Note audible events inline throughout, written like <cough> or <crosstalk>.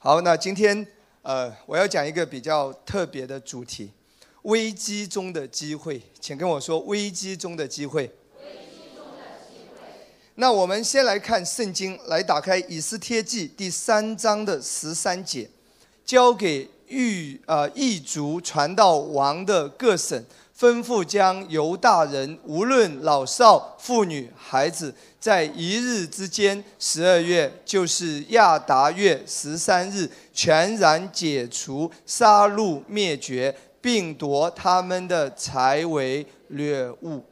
好，那今天呃，我要讲一个比较特别的主题，危机中的机会，请跟我说危机中的机会。那我们先来看圣经，来打开以斯帖记第三章的十三节，交给狱呃异族传到王的各省，吩咐将犹大人无论老少、妇女、孩子，在一日之间，十二月就是亚达月十三日，全然解除、杀戮、灭绝，并夺他们的财为掠物。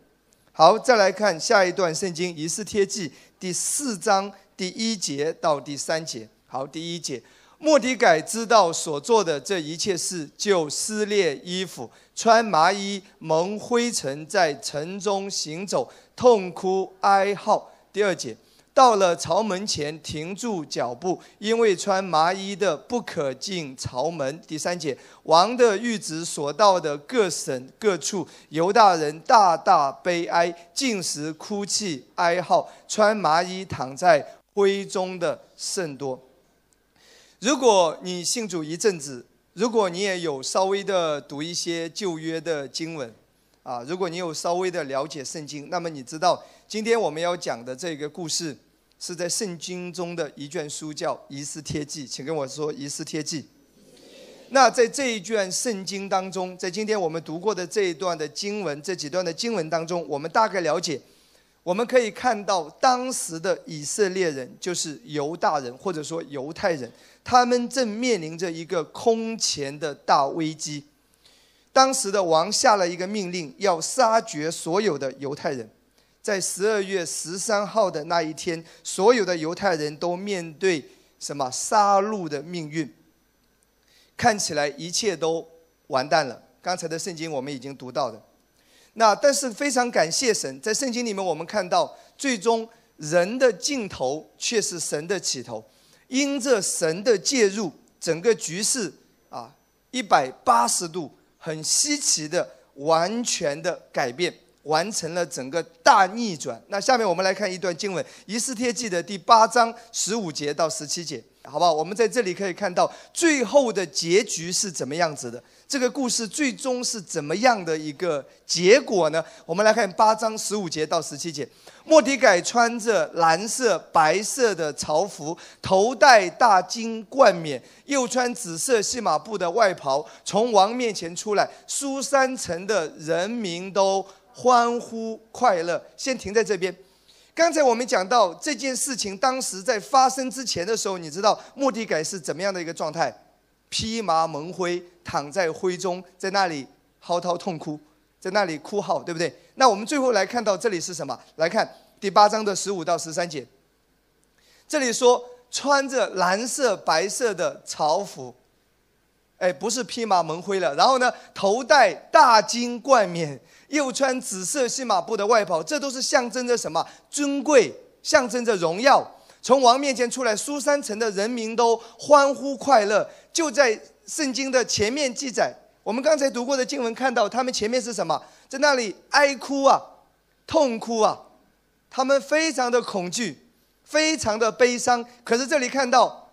好，再来看下一段圣经《以斯帖记》第四章第一节到第三节。好，第一节，莫迪改知道所做的这一切事，就撕裂衣服，穿麻衣，蒙灰尘，在城中行走，痛哭哀号。第二节，到了朝门前，停住脚步，因为穿麻衣的不可进朝门。第三节，王的谕旨所到的各省各处，犹大人大大悲哀，进食哭泣哀号，穿麻衣躺在灰中的甚多。如果你信主一阵子，如果你也有稍微的读一些旧约的经文，啊，如果你有稍微的了解圣经，那么你知道今天我们要讲的这个故事是在圣经中的一卷书，叫《以斯帖记》，请跟我说《以斯帖记》。那在这一卷圣经当中，在今天我们读过的这一段的经文，这几段的经文当中，我们大概了解，我们可以看到当时的以色列人，就是犹大人或者说犹太人，他们正面临着一个空前的大危机。当时的王下了一个命令，要杀绝所有的犹太人。在十二月十三号的那一天，所有的犹太人都面对什么杀戮的命运？看起来一切都完蛋了。刚才的圣经我们已经读到的，那但是非常感谢神，在圣经里面我们看到，最终人的尽头却是神的起头。因着神的介入，整个局势啊一百八十度很稀奇的完全的改变，完成了整个大逆转。那下面我们来看一段经文，《以斯帖记》的第八章十五节到十七节。好不好？我们在这里可以看到最后的结局是怎么样子的？这个故事最终是怎么样的一个结果呢？我们来看八章十五节到十七节。莫迪改穿着蓝色、白色的朝服，头戴大金冠冕，又穿紫色细麻布的外袍，从王面前出来。苏三城的人民都欢呼快乐。先停在这边。刚才我们讲到这件事情，当时在发生之前的时候，你知道莫迪改是怎么样的一个状态？披麻蒙灰，躺在灰中，在那里嚎啕痛哭，在那里哭号，对不对？那我们最后来看到这里是什么？来看第八章的十五到十三节。这里说穿着蓝色、白色的朝服，哎，不是披麻蒙灰了。然后呢，头戴大金冠冕。又穿紫色细麻布的外袍，这都是象征着什么？尊贵，象征着荣耀。从王面前出来，苏三城的人民都欢呼快乐。就在圣经的前面记载，我们刚才读过的经文，看到他们前面是什么？在那里哀哭啊，痛哭啊，他们非常的恐惧，非常的悲伤。可是这里看到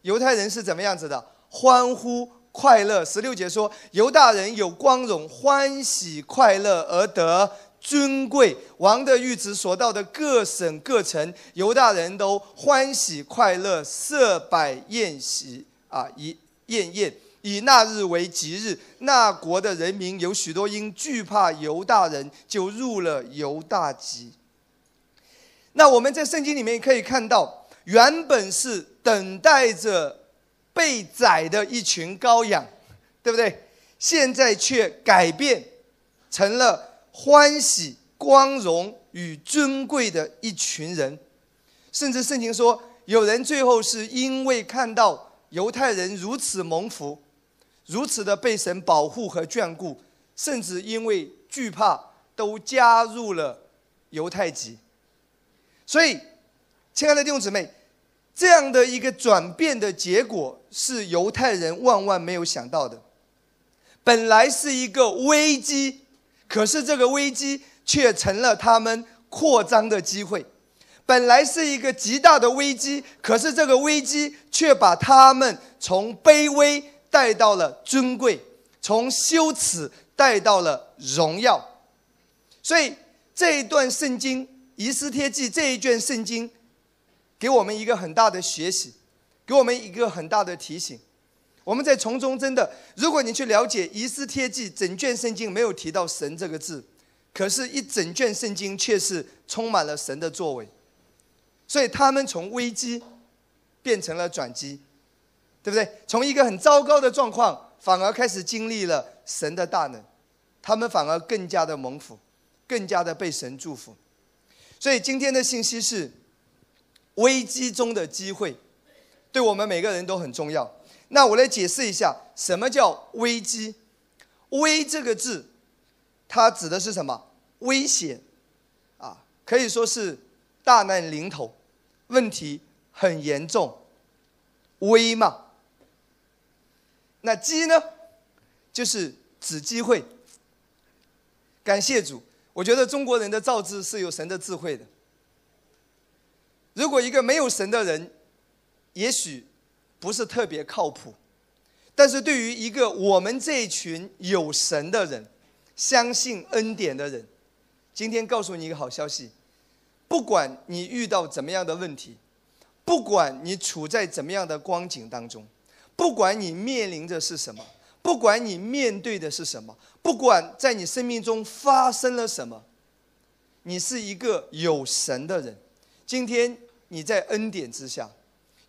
犹太人是怎么样子的？欢呼。快乐，十六节说，犹大人有光荣，欢喜快乐而得尊贵。王的谕旨所到的各省各城，犹大人都欢喜快乐，设摆宴席啊，以宴宴，以那日为吉日。那国的人民有许多因惧怕犹大人，就入了犹大籍。那我们在圣经里面可以看到，原本是等待着。被宰的一群羔羊，对不对？现在却改变成了欢喜、光荣与尊贵的一群人。甚至圣经说，有人最后是因为看到犹太人如此蒙福，如此的被神保护和眷顾，甚至因为惧怕，都加入了犹太籍。所以，亲爱的弟兄姊妹。这样的一个转变的结果是犹太人万万没有想到的。本来是一个危机，可是这个危机却成了他们扩张的机会。本来是一个极大的危机，可是这个危机却把他们从卑微带到了尊贵，从羞耻带到了荣耀。所以这一段圣经《遗失帖记》这一卷圣经，给我们一个很大的学习，给我们一个很大的提醒。我们在从中真的，如果你去了解《遗失贴记》整卷圣经，没有提到“神”这个字，可是，一整卷圣经却是充满了神的作为。所以他们从危机变成了转机，对不对？从一个很糟糕的状况，反而开始经历了神的大能，他们反而更加的蒙福，更加的被神祝福。所以今天的信息是危机中的机会，对我们每个人都很重要。那我来解释一下，什么叫危机？危这个字，它指的是什么？危险啊，可以说是大难临头。问题很严重，危嘛？那机呢？就是指机会。感谢主，我觉得中国人的造字是有神的智慧的。如果一个没有神的人，也许不是特别靠谱，但是对于一个我们这一群有神的人，相信恩典的人，今天告诉你一个好消息。不管你遇到怎么样的问题，不管你处在怎么样的光景当中，不管你面临着是什么，不管你面对的是什么，不管在你生命中发生了什么，你是一个有神的人。今天你在恩典之下，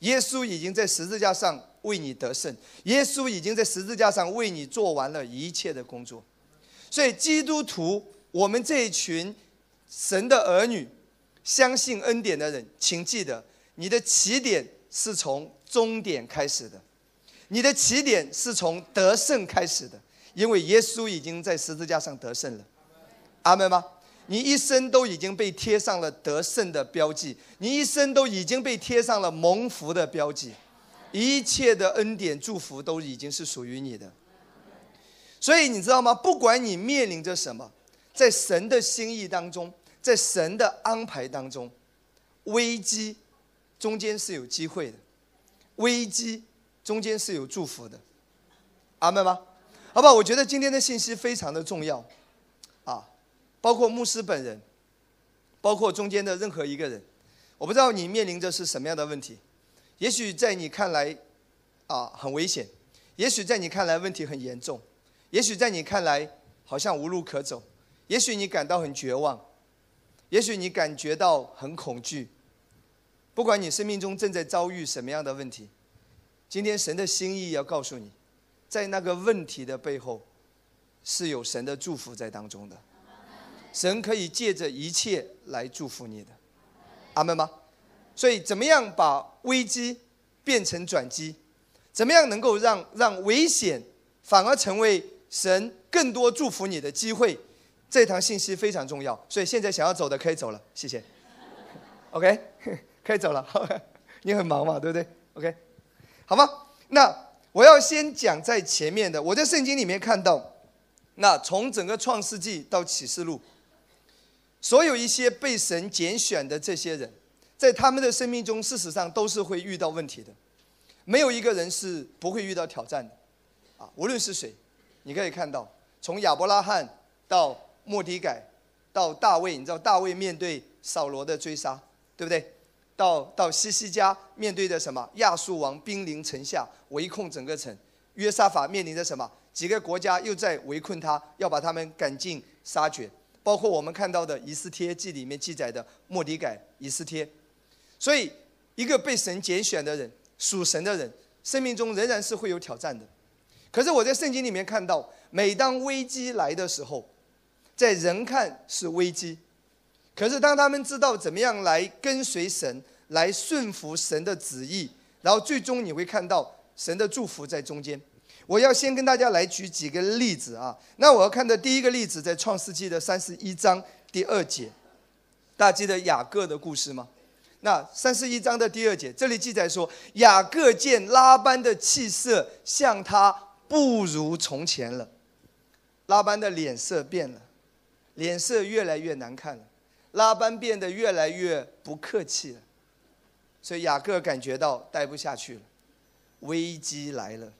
耶稣已经在十字架上为你得胜，耶稣已经在十字架上为你做完了一切的工作。所以，基督徒，我们这一群神的儿女。相信恩典的人，请记得，你的起点是从终点开始的，你的起点是从得胜开始的，因为耶稣已经在十字架上得胜了。阿门吗？你一生都已经被贴上了得胜的标记，你一生都已经被贴上了蒙福的标记，一切的恩典祝福都已经是属于你的。所以你知道吗？不管你面临着什么，在神的心意当中。在神的安排当中，危机中间是有机会的，危机中间是有祝福的，阿门吗？好不好？我觉得今天的信息非常的重要，包括牧师本人，包括中间的任何一个人，我不知道你面临着是什么样的问题，也许在你看来，啊，很危险，也许在你看来问题很严重，也许在你看来好像无路可走，也许你感到很绝望。也许你感觉到很恐惧，不管你生命中正在遭遇什么样的问题，今天神的心意要告诉你，在那个问题的背后，是有神的祝福在当中的。神可以借着一切来祝福你的，阿门吗？所以，怎么样把危机变成转机？怎么样能够让让危险反而成为神更多祝福你的机会？这堂信息非常重要，所以现在想要走的可以走了，谢谢。<laughs> OK，<laughs> 可以走了。<laughs> 你很忙嘛，对不对？OK，好吗？那我要先讲在前面的，我在圣经里面看到，那从整个创世纪到启示录，所有一些被神拣选的这些人，在他们的生命中，事实上都是会遇到问题的，没有一个人是不会遇到挑战的，啊，无论是谁，你可以看到，从亚伯拉罕到莫迪改到大卫，你知道大卫面对扫罗的追杀，对不对？到到西西家面对着什么？亚述王兵临城下，围控整个城。约沙法面临着什么？几个国家又在围困他，要把他们赶尽杀绝。包括我们看到的《以斯帖记》里面记载的莫迪改、以斯帖。所以，一个被神拣选的人、属神的人，生命中仍然是会有挑战的。可是我在圣经里面看到，每当危机来的时候，在人看是危机，可是当他们知道怎么样来跟随神，来顺服神的旨意，然后最终你会看到神的祝福在中间。我要先跟大家来举几个例子啊。那我要看的第一个例子在创世纪的三十一章第二节，大家记得雅各的故事吗？那三十一章的第二节，这里记载说，雅各见拉班的气色像他不如从前了。拉班的脸色变了，脸色越来越难看了，拉班变得越来越不客气了，所以雅各感觉到待不下去了，危机来了，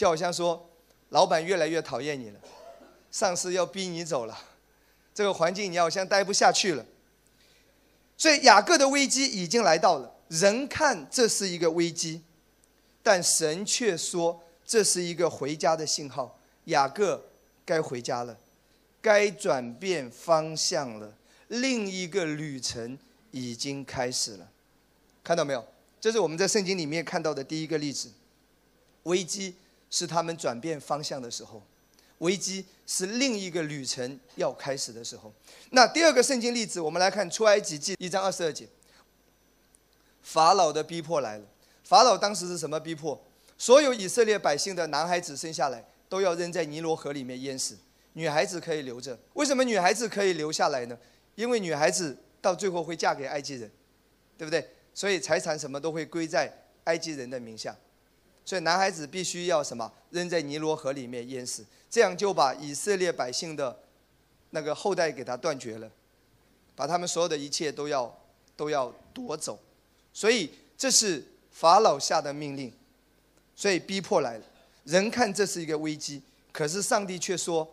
就好像说，老板越来越讨厌你了，上司要逼你走了，这个环境你好像待不下去了，所以雅各的危机已经来到了，人看这是一个危机，但神却说这是一个回家的信号，雅各。该回家了，该转变方向了，另一个旅程已经开始了，看到没有？这是我们在圣经里面看到的第一个例子。危机是他们转变方向的时候，危机是另一个旅程要开始的时候。那第二个圣经例子，我们来看出埃及记一章二十二节。法老的逼迫来了，法老当时是什么逼迫？所有以色列百姓的男孩子生下来。都要扔在尼罗河里面淹死，女孩子可以留着。为什么女孩子可以留下来呢？因为女孩子到最后会嫁给埃及人，对不对？所以财产什么都会归在埃及人的名下。所以男孩子必须要什么扔在尼罗河里面淹死，这样就把以色列百姓的那个后代给他断绝了，把他们所有的一切都要都要夺走。所以这是法老下的命令，所以逼迫来了。人看这是一个危机，可是上帝却说，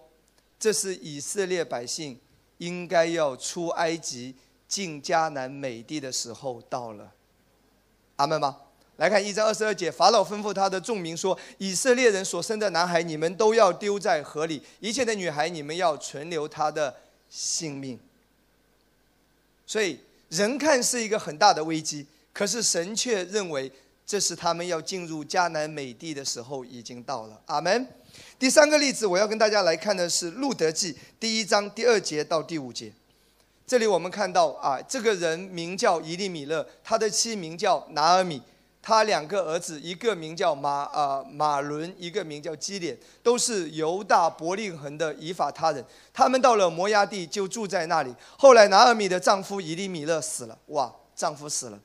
这是以色列百姓应该要出埃及进迦南美地的时候到了。阿门吗？来看一章二十二节，法老吩咐他的众民说：以色列人所生的男孩，你们都要丢在河里；一切的女孩，你们要存留他的性命。所以人看是一个很大的危机，可是神却认为。这是他们要进入迦南美地的时候已经到了。阿门。第三个例子，我要跟大家来看的是《路德记》第一章第二节到第五节。这里我们看到啊，这个人名叫伊利米勒，他的妻名叫拿尔米，他两个儿子，一个名叫马啊马伦，一个名叫基连，都是犹大伯利恒的以法他人。他们到了摩崖地就住在那里。后来拿尔米的丈夫伊利米勒死了，哇，丈夫死了，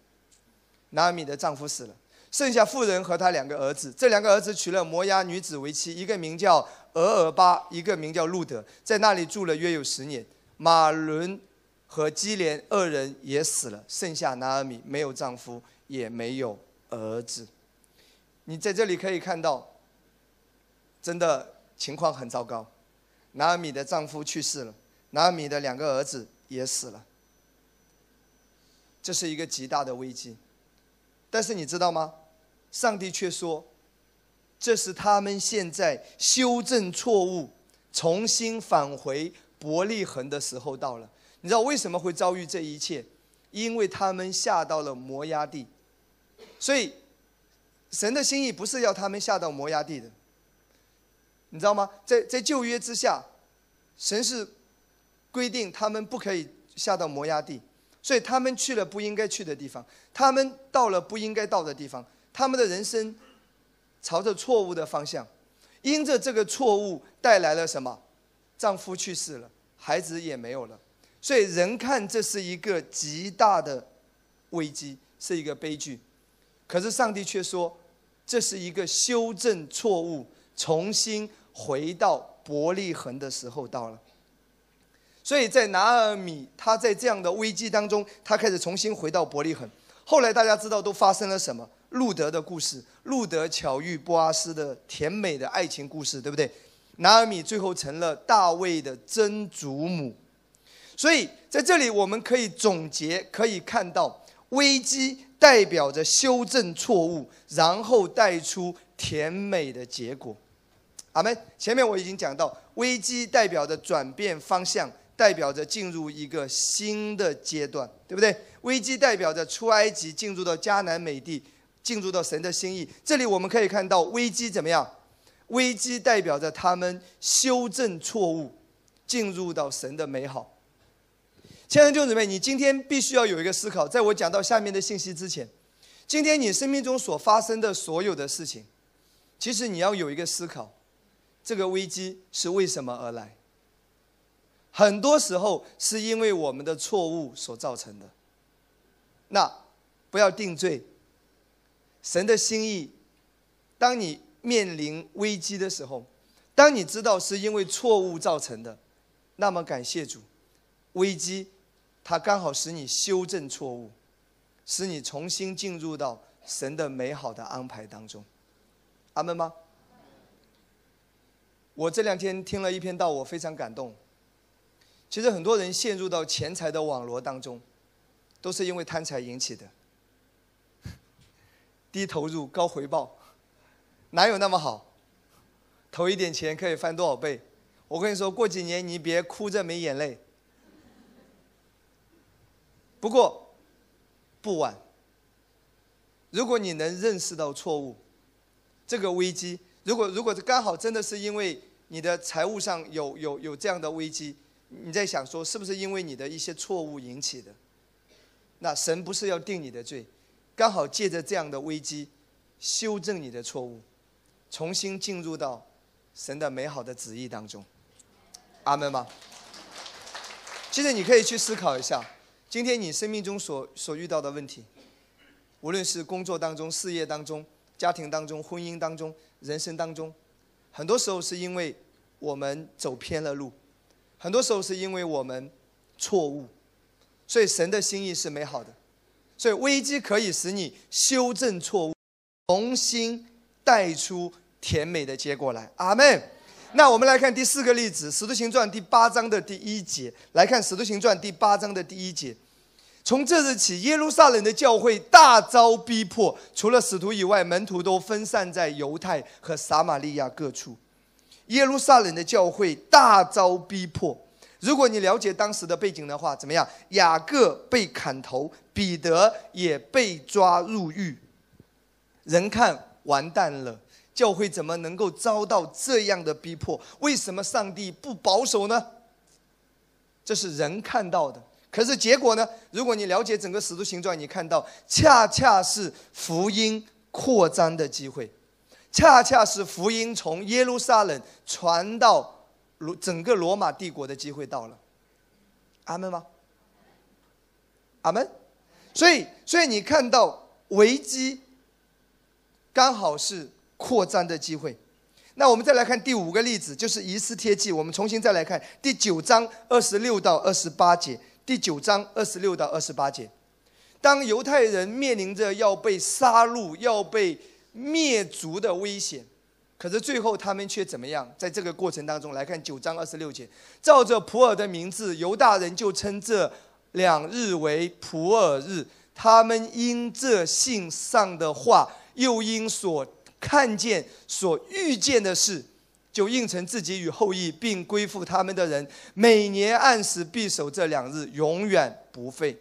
拿尔米的丈夫死了。剩下妇人和他两个儿子，这两个儿子娶了摩押女子为妻，一个名叫俄尔巴，一个名叫路德，在那里住了约有十年。马伦和基连二人也死了，剩下拿尔米没有丈夫，也没有儿子。你在这里可以看到，真的情况很糟糕。拿尔米的丈夫去世了，拿尔米的两个儿子也死了，这是一个极大的危机。但是你知道吗？上帝却说：“这是他们现在修正错误、重新返回伯利恒的时候到了。你知道为什么会遭遇这一切？因为他们下到了摩崖地。所以，神的心意不是要他们下到摩崖地的。你知道吗？在在旧约之下，神是规定他们不可以下到摩崖地，所以他们去了不应该去的地方，他们到了不应该到的地方。”他们的人生朝着错误的方向，因着这个错误带来了什么？丈夫去世了，孩子也没有了，所以人看这是一个极大的危机，是一个悲剧。可是上帝却说，这是一个修正错误、重新回到伯利恒的时候到了。所以在拿尔米他在这样的危机当中，他开始重新回到伯利恒。后来大家知道都发生了什么？路德的故事，路德巧遇波阿斯的甜美的爱情故事，对不对？拿尔米最后成了大卫的曾祖母，所以在这里我们可以总结，可以看到危机代表着修正错误，然后带出甜美的结果。阿门。前面我已经讲到，危机代表着转变方向，代表着进入一个新的阶段，对不对？危机代表着出埃及，进入到迦南美地。进入到神的心意，这里我们可以看到危机怎么样？危机代表着他们修正错误，进入到神的美好。亲爱的弟兄姊妹，你今天必须要有一个思考，在我讲到下面的信息之前，今天你生命中所发生的所有的事情，其实你要有一个思考：这个危机是为什么而来？很多时候是因为我们的错误所造成的。那不要定罪。神的心意，当你面临危机的时候，当你知道是因为错误造成的，那么感谢主，危机它刚好使你修正错误，使你重新进入到神的美好的安排当中。阿门吗？我这两天听了一篇道，我非常感动。其实很多人陷入到钱财的网罗当中，都是因为贪财引起的。<laughs> 低投入高回报，哪有那么好？投一点钱可以翻多少倍？我跟你说过几年你别哭着没眼泪。不过不晚。如果你能认识到错误，这个危机，如果如果刚好真的是因为你的财务上有有有这样的危机，你在想说是不是因为你的一些错误引起的？那神不是要定你的罪，刚好借着这样的危机，修正你的错误，重新进入到神的美好的旨意当中。阿门吗？其实你可以去思考一下，今天你生命中所所遇到的问题，无论是工作当中、事业当中、家庭当中、婚姻当中、人生当中，很多时候是因为我们走偏了路，很多时候是因为我们错误，所以神的心意是美好的，所以危机可以使你修正错误，重新带出甜美的结果来。阿门。那我们来看第四个例子，《使徒行传》第八章的第一节。来看《使徒行传》第八章的第一节。从这日起，耶路撒冷的教会大遭逼迫，除了使徒以外，门徒都分散在犹太和撒玛利亚各处。耶路撒冷的教会大遭逼迫。如果你了解当时的背景的话，怎么样？雅各被砍头，彼得也被抓入狱。人看完蛋了。教会怎么能够遭到这样的逼迫？为什么上帝不保守呢？这是人看到的，可是结果呢？如果你了解整个使徒行传，你看到恰恰是福音扩张的机会，恰恰是福音从耶路撒冷传到罗整个罗马帝国的机会到了。阿门吗？阿门。所以，所以你看到危机刚好是。扩张的机会。那我们再来看第五个例子，就是以斯帖记。我们重新再来看第九章二十六到二十八节。第九章二十六到二十八节，当犹太人面临着要被杀戮、要被灭族的危险，可是最后他们却怎么样？在这个过程当中来看九章二十六节，照着普尔的名字，犹大人就称这两日为普尔日。他们因这信上的话，又因所看见所遇见的事，就应承自己与后裔，并归附他们的人，每年按时必守这两日，永远不废。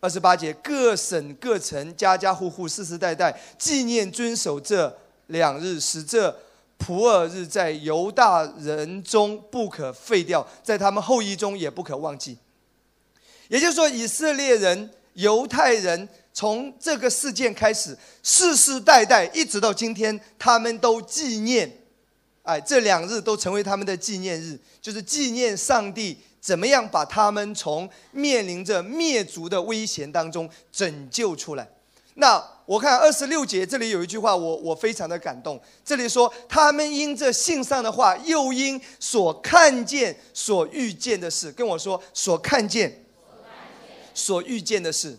二十八节，各省各城家家户户世世代代纪念遵守这两日，使这普尔日在犹大人中不可废掉，在他们后裔中也不可忘记。也就是说，以色列人、犹太人。从这个事件开始，世世代代一直到今天，他们都纪念，哎，这两日都成为他们的纪念日，就是纪念上帝怎么样把他们从面临着灭族的危险当中拯救出来。那我看二十六节这里有一句话，我我非常的感动。这里说，他们因这信上的话，又因所看见、所遇见的事，跟我说所看见、所遇见的事。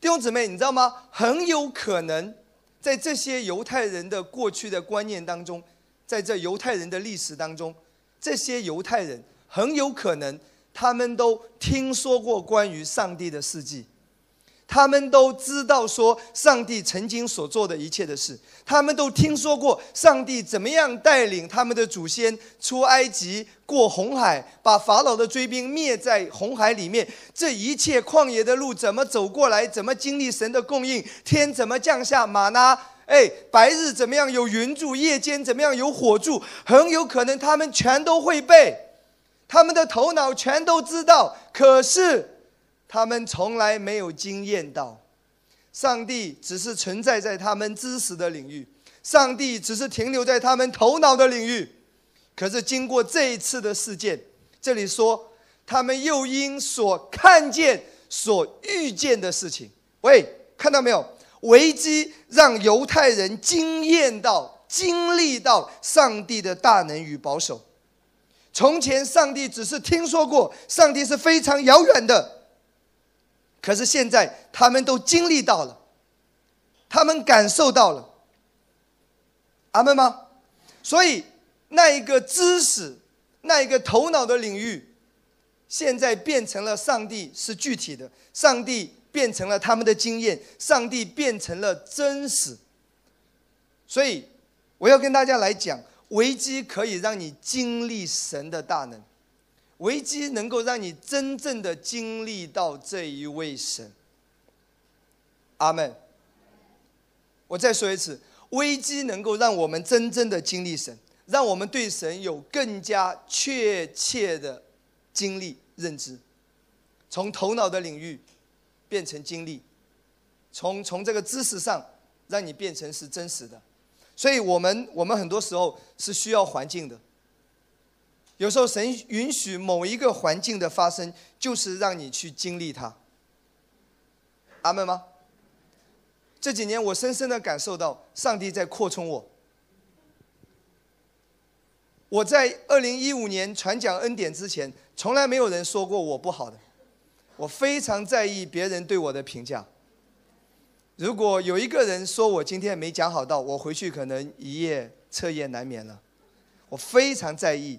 弟兄姊妹，你知道吗？很有可能，在这些犹太人的过去的观念当中，在这犹太人的历史当中，这些犹太人很有可能，他们都听说过关于上帝的事迹。他们都知道说上帝曾经所做的一切的事，他们都听说过上帝怎么样带领他们的祖先出埃及、过红海，把法老的追兵灭在红海里面。这一切旷野的路怎么走过来？怎么经历神的供应？天怎么降下马呢？哎，白日怎么样有云柱？夜间怎么样有火柱？很有可能他们全都会背，他们的头脑全都知道。可是。他们从来没有经验到，上帝只是存在在他们知识的领域，上帝只是停留在他们头脑的领域。可是经过这一次的事件，这里说他们又因所看见、所遇见的事情，喂，看到没有？危机让犹太人惊艳到经历到上帝的大能与保守。从前，上帝只是听说过，上帝是非常遥远的。可是现在，他们都经历到了，他们感受到了。阿门吗？所以，那一个知识，那一个头脑的领域，现在变成了上帝是具体的，上帝变成了他们的经验，上帝变成了真实。所以，我要跟大家来讲。危机可以让你经历神的大能，危机能够让你真正的经历到这一位神。阿门。我再说一次，危机能够让我们真正的经历神，让我们对神有更加确切的经历认知，从头脑的领域变成经历，从从这个知识上让你变成是真实的。所以，我们我们很多时候是需要环境的。有时候，神允许某一个环境的发生，就是让你去经历它。阿门吗？这几年，我深深的感受到上帝在扩充我。我在二零一五年传讲恩典之前，从来没有人说过我不好的。我非常在意别人对我的评价。如果有一个人说我今天没讲好道，我回去可能一夜彻夜难眠了。我非常在意，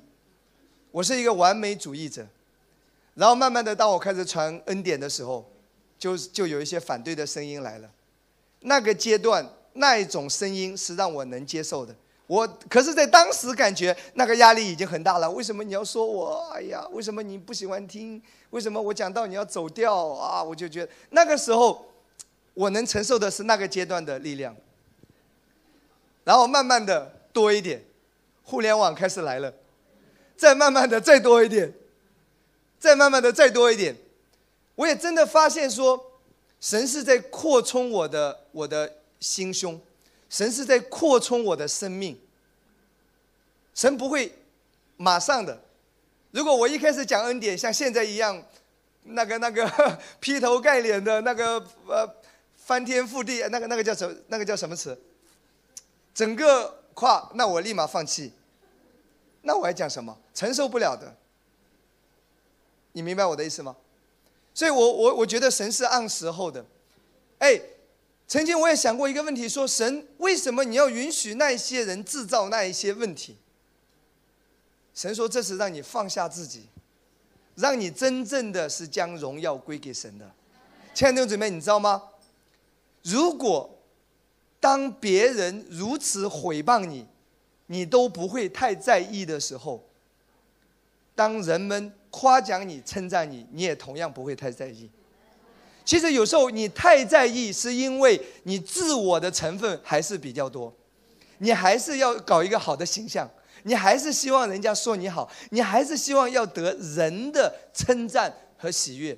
我是一个完美主义者。然后慢慢的，当我开始传恩典的时候，就就有一些反对的声音来了。那个阶段，那一种声音是让我能接受的。我可是，在当时感觉那个压力已经很大了。为什么你要说我？哎呀，为什么你不喜欢听？为什么我讲到你要走掉啊？我就觉得那个时候。我能承受的是那个阶段的力量，然后慢慢的多一点，互联网开始来了，再慢慢的再多一点，再慢慢的再多一点，我也真的发现说，神是在扩充我的我的心胸，神是在扩充我的生命，神不会马上的，如果我一开始讲恩典像现在一样，那个那个 <laughs> 劈头盖脸的那个呃。翻天覆地，那个那个叫什？那个叫什么词？整个跨，那我立马放弃。那我还讲什么？承受不了的。你明白我的意思吗？所以我我我觉得神是按时候的。哎，曾经我也想过一个问题：说神为什么你要允许那一些人制造那一些问题？神说这是让你放下自己，让你真正的是将荣耀归给神的。亲爱的弟兄姊妹，你知道吗？如果当别人如此毁谤你，你都不会太在意的时候，当人们夸奖你、称赞你，你也同样不会太在意。其实有时候你太在意，是因为你自我的成分还是比较多，你还是要搞一个好的形象，你还是希望人家说你好，你还是希望要得人的称赞和喜悦。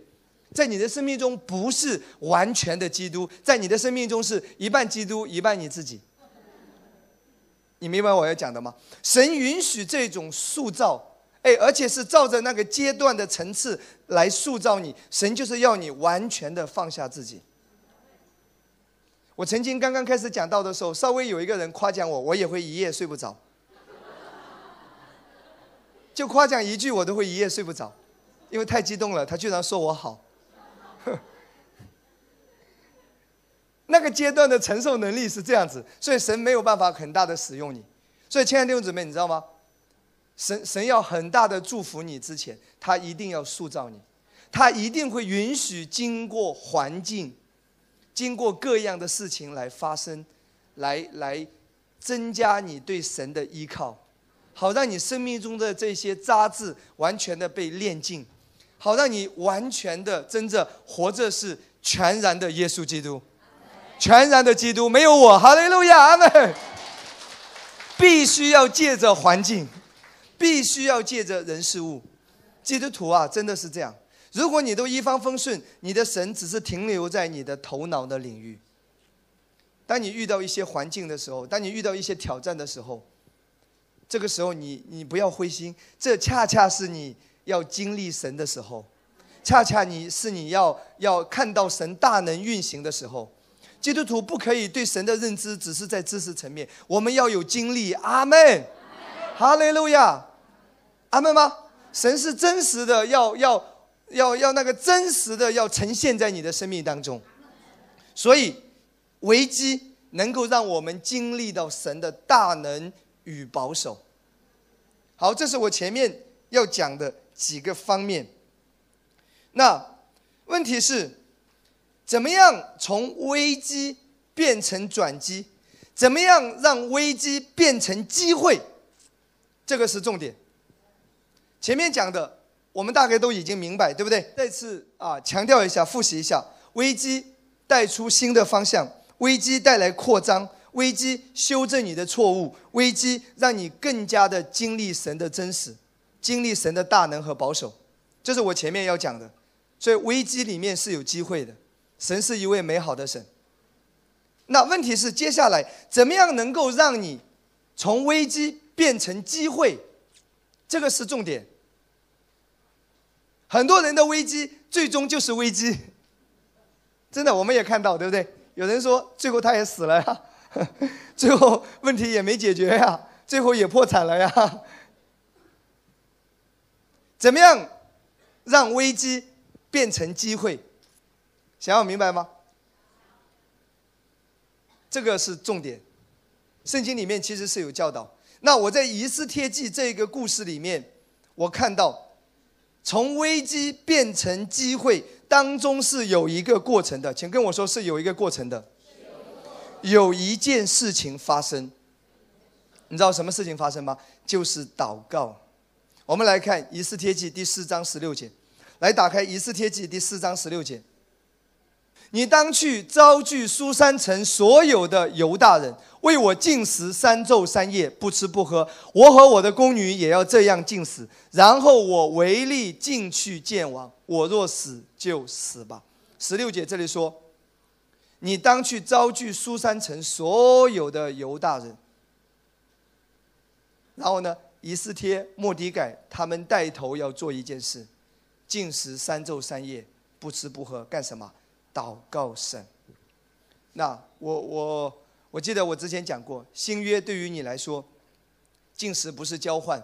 在你的生命中不是完全的基督，在你的生命中是一半基督一半你自己。你明白我要讲的吗？神允许这种塑造，哎，而且是照着那个阶段的层次来塑造你。神就是要你完全的放下自己。我曾经刚刚开始讲到的时候，稍微有一个人夸奖我，我也会一夜睡不着。就夸奖一句，我都会一夜睡不着，因为太激动了，他居然说我好。那个阶段的承受能力是这样子，所以神没有办法很大的使用你。所以，亲爱的弟兄姊妹，你知道吗？神神要很大的祝福你之前，他一定要塑造你，他一定会允许经过环境，经过各样的事情来发生，来来增加你对神的依靠，好让你生命中的这些渣滓完全的被炼尽。好，让你完全的真正活着是全然的耶稣基督，全然的基督，没有我，哈利路亚，阿门。必须要借着环境，必须要借着人事物。基督徒啊，真的是这样。如果你都一帆风顺，你的神只是停留在你的头脑的领域。当你遇到一些环境的时候，当你遇到一些挑战的时候，这个时候你你不要灰心，这恰恰是你。要经历神的时候，恰恰你是你要要看到神大能运行的时候，基督徒不可以对神的认知只是在知识层面，我们要有经历。阿门，哈利路亚，阿门吗？神是真实的，要要要要那个真实的要呈现在你的生命当中，所以危机能够让我们经历到神的大能与保守。好，这是我前面要讲的几个方面。那问题是，怎么样从危机变成转机？怎么样让危机变成机会？这个是重点。前面讲的，我们大概都已经明白，对不对？再次啊，强调一下，复习一下：危机带出新的方向，危机带来扩张，危机修正你的错误，危机让你更加的经历神的真实，经历神的大能和保守。这是我前面要讲的。所以危机里面是有机会的，神是一位美好的神。那问题是，接下来怎么样能够让你从危机变成机会？这个是重点。很多人的危机最终就是危机，真的，我们也看到，对不对？有人说最后他也死了呀，<laughs> 最后问题也没解决呀，最后也破产了呀。怎么样让危机变成机会？想要明白吗？这个是重点。圣经里面其实是有教导。那我在以斯帖记这个故事里面，我看到。从危机变成机会当中是有一个过程的，请跟我说是有一个过程的。有一件事情发生，你知道什么事情发生吗？就是祷告。我们来看《以斯帖记》第四章十六节，来打开《以斯帖记》第四章十六节。你当去招聚苏山城所有的犹大人，为我进食三昼三夜，不吃不喝。我和我的宫女也要这样进食，然后我唯力进去见王。我若死，就死吧。十六节这里说，你当去招聚苏山城所有的犹大人。然后呢，以斯帖、莫迪改他们带头要做一件事，进食三昼三夜，不吃不喝，干什么？祷告神。那我我我记得我之前讲过，新约对于你来说，进食不是交换。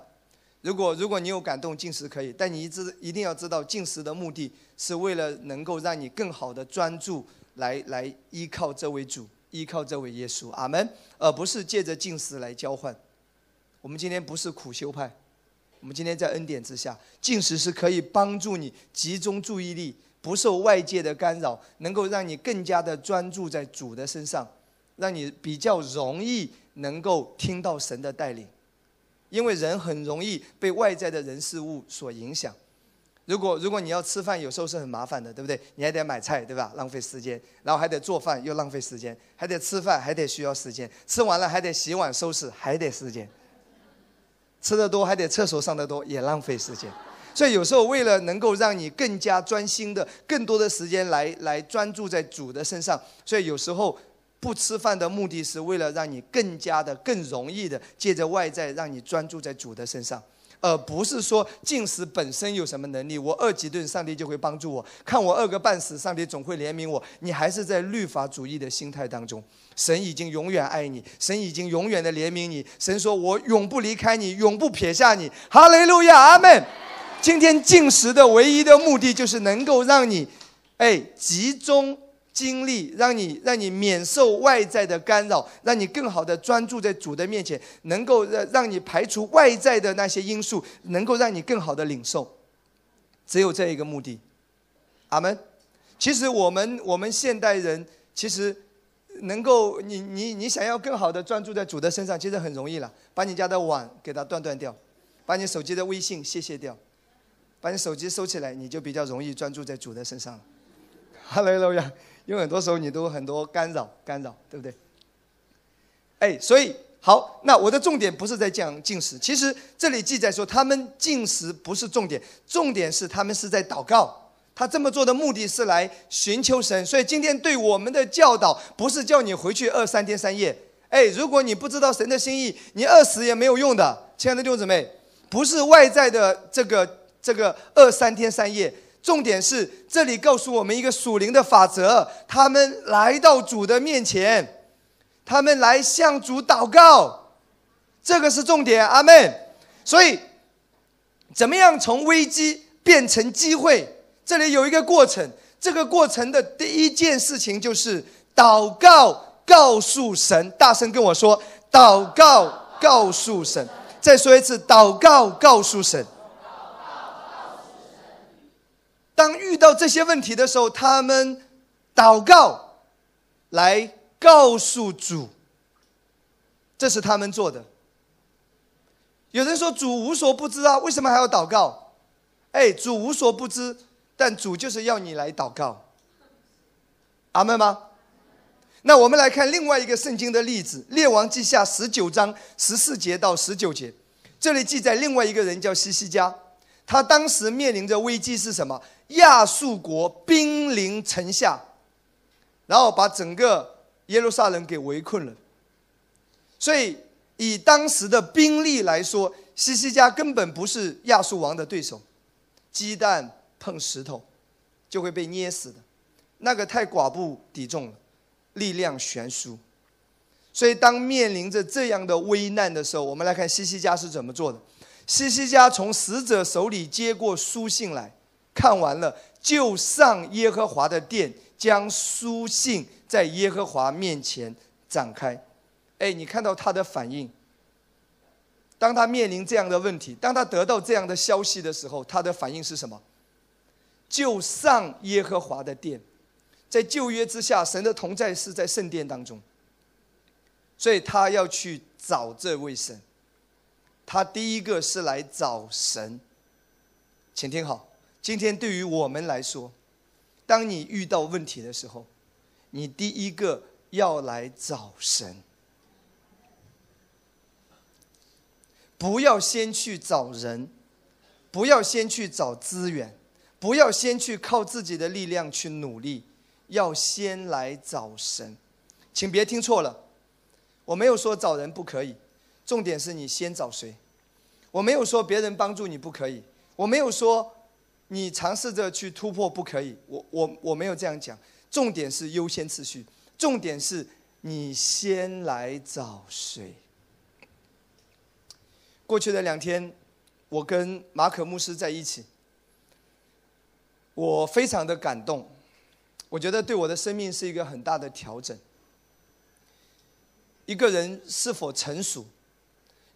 如果如果你有感动，进食可以，但你一直一定要知道，进食的目的是为了能够让你更好的专注，来来依靠这位主，依靠这位耶稣，阿门。而不是借着进食来交换。我们今天不是苦修派，我们今天在恩典之下，进食是可以帮助你集中注意力。不受外界的干扰，能够让你更加的专注在主的身上，让你比较容易能够听到神的带领。因为人很容易被外在的人事物所影响。如果如果你要吃饭，有时候是很麻烦的，对不对？你还得买菜，对吧？浪费时间，然后还得做饭，又浪费时间，还得吃饭，还得需要时间。吃完了还得洗碗收拾，还得时间。吃的多还得厕所上的多，也浪费时间。所以有时候为了能够让你更加专心的、更多的时间来来专注在主的身上，所以有时候不吃饭的目的是为了让你更加的、更容易的借着外在让你专注在主的身上，而不是说进食本身有什么能力，我饿几顿上帝就会帮助我，看我饿个半死，上帝总会怜悯我。你还是在律法主义的心态当中，神已经永远爱你，神已经永远的怜悯你，神说我永不离开你，永不撇下你。哈利路亚，阿门。今天进食的唯一的目的就是能够让你，哎，集中精力，让你让你免受外在的干扰，让你更好的专注在主的面前，能够让让你排除外在的那些因素，能够让你更好的领受。只有这一个目的，阿门。其实我们我们现代人其实能够，你你你想要更好的专注在主的身上，其实很容易了，把你家的网给它断断掉，把你手机的微信卸卸掉。把你手机收起来，你就比较容易专注在主的身上了。哈喽喽呀，因为很多时候你都很多干扰，干扰，对不对？哎，所以好，那我的重点不是在讲进食，其实这里记载说他们进食不是重点，重点是他们是在祷告。他这么做的目的是来寻求神，所以今天对我们的教导不是叫你回去饿三天三夜。哎，如果你不知道神的心意，你饿死也没有用的。亲爱的弟兄姊妹，不是外在的这个。这个二三天三夜，重点是这里告诉我们一个属灵的法则：他们来到主的面前，他们来向主祷告，这个是重点。阿门。所以，怎么样从危机变成机会？这里有一个过程。这个过程的第一件事情就是祷告，告诉神，大声跟我说：祷告，告诉神。再说一次，祷告，告诉神。当遇到这些问题的时候，他们祷告来告诉主，这是他们做的。有人说主无所不知啊，为什么还要祷告？哎，主无所不知。但主就是要你来祷告，阿门吗？那我们来看另外一个圣经的例子，《列王记下》十九章十四节到十九节，这里记载另外一个人叫西西家，他当时面临着危机是什么？亚述国兵临城下，然后把整个耶路撒冷给围困了。所以以当时的兵力来说，西西家根本不是亚述王的对手，鸡蛋。碰石头，就会被捏死的，那个太寡不敌众了，力量悬殊。所以当面临着这样的危难的时候，我们来看西西家是怎么做的。西西家从使者手里接过书信来，看完了，就上耶和华的殿，将书信在耶和华面前展开。哎，你看到他的反应？当他面临这样的问题，当他得到这样的消息的时候，他的反应是什么？就上耶和华的殿，在旧约之下，神的同在是在圣殿当中，所以他要去找这位神。他第一个是来找神，请听好，今天对于我们来说，当你遇到问题的时候，你第一个要来找神，不要先去找人，不要先去找资源。不要先去靠自己的力量去努力，要先来找神，请别听错了，我没有说找人不可以，重点是你先找谁。我没有说别人帮助你不可以，我没有说你尝试着去突破不可以，我我我没有这样讲。重点是优先次序，重点是你先来找谁。过去的两天，我跟马可牧师在一起。我非常的感动，我觉得对我的生命是一个很大的调整。一个人是否成熟，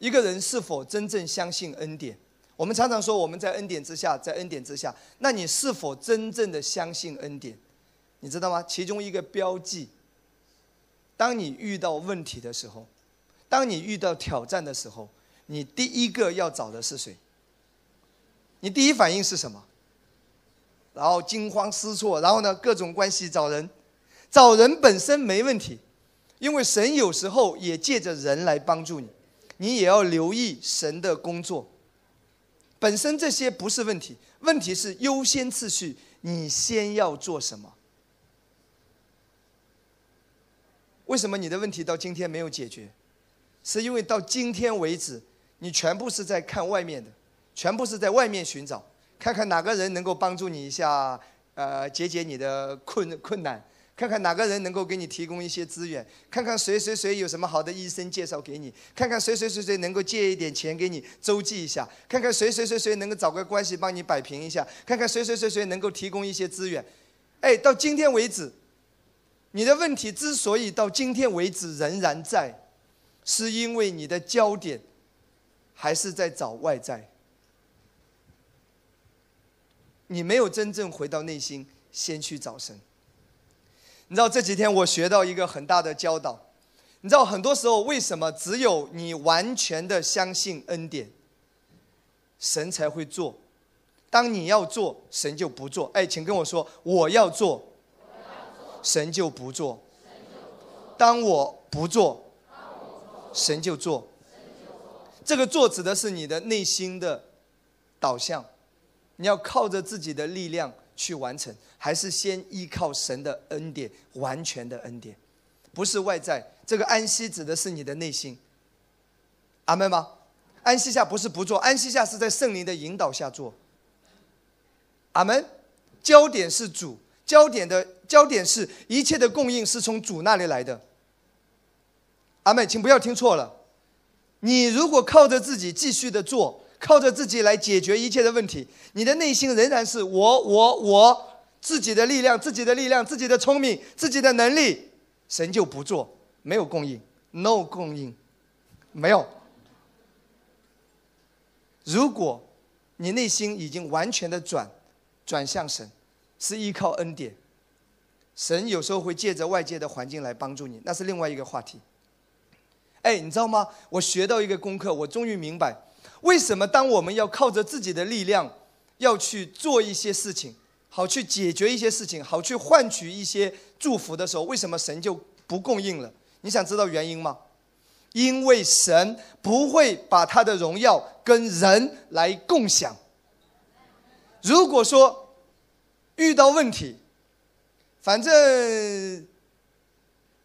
一个人是否真正相信恩典？我们常常说我们在恩典之下，在恩典之下。那你是否真正的相信恩典？你知道吗？其中一个标记，当你遇到问题的时候，当你遇到挑战的时候，你第一个要找的是谁？你第一反应是什么？然后惊慌失措，然后呢，各种关系找人，找人本身没问题，因为神有时候也借着人来帮助你，你也要留意神的工作。本身这些不是问题，问题是优先次序，你先要做什么？为什么你的问题到今天没有解决？是因为到今天为止，你全部是在看外面的，全部是在外面寻找。看看哪个人能够帮助你一下，呃，解解你的困困难；看看哪个人能够给你提供一些资源；看看谁谁谁有什么好的医生介绍给你；看看谁谁谁谁能够借一点钱给你周济一下；看看谁谁谁谁能够找个关系帮你摆平一下；看看谁谁谁谁能够提供一些资源。哎，到今天为止，你的问题之所以到今天为止仍然在，是因为你的焦点还是在找外在。你没有真正回到内心，先去找神。你知道这几天我学到一个很大的教导。你知道很多时候为什么只有你完全的相信恩典，神才会做？当你要做，神就不做。哎，请跟我说，我要做，神就不做。当我不做，神就做。这个做指的是你的内心的导向。你要靠着自己的力量去完成，还是先依靠神的恩典，完全的恩典，不是外在。这个安息指的是你的内心。阿门吗？安息下不是不做，安息下是在圣灵的引导下做。阿门。焦点是主，焦点的焦点是一切的供应是从主那里来的。阿妹，请不要听错了，你如果靠着自己继续的做，靠着自己来解决一切的问题，你的内心仍然是我我我自己的力量，自己的力量，自己的聪明，自己的能力，神就不做，没有供应，no 供应，没有。如果你内心已经完全的转，转向神，是依靠恩典。神有时候会借着外界的环境来帮助你，那是另外一个话题。哎，你知道吗？我学到一个功课，我终于明白，为什么当我们要靠着自己的力量，要去做一些事情，好去解决一些事情，好去换取一些祝福的时候，为什么神就不供应了？你想知道原因吗？因为神不会把他的荣耀跟人来共享。如果说遇到问题，反正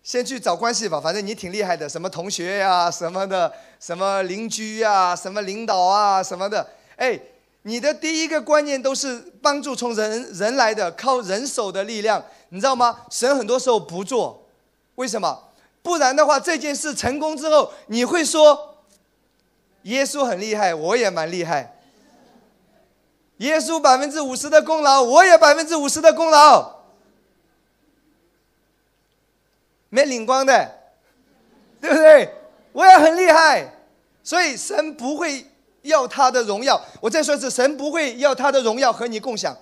先去找关系吧，反正你挺厉害的，什么同学呀、什么的，什么邻居呀、什么领导啊、什么的，哎，你的第一个观念都是帮助从人人来的，靠人手的力量，你知道吗？神很多时候不做，为什么？不然的话，这件事成功之后，你会说，耶稣很厉害，我也蛮厉害。耶稣百分之五十的功劳，我也百分之五十的功劳，没领光的，对不对？我也很厉害，所以神不会要他的荣耀。我再说一次，神不会要他的荣耀和你共享。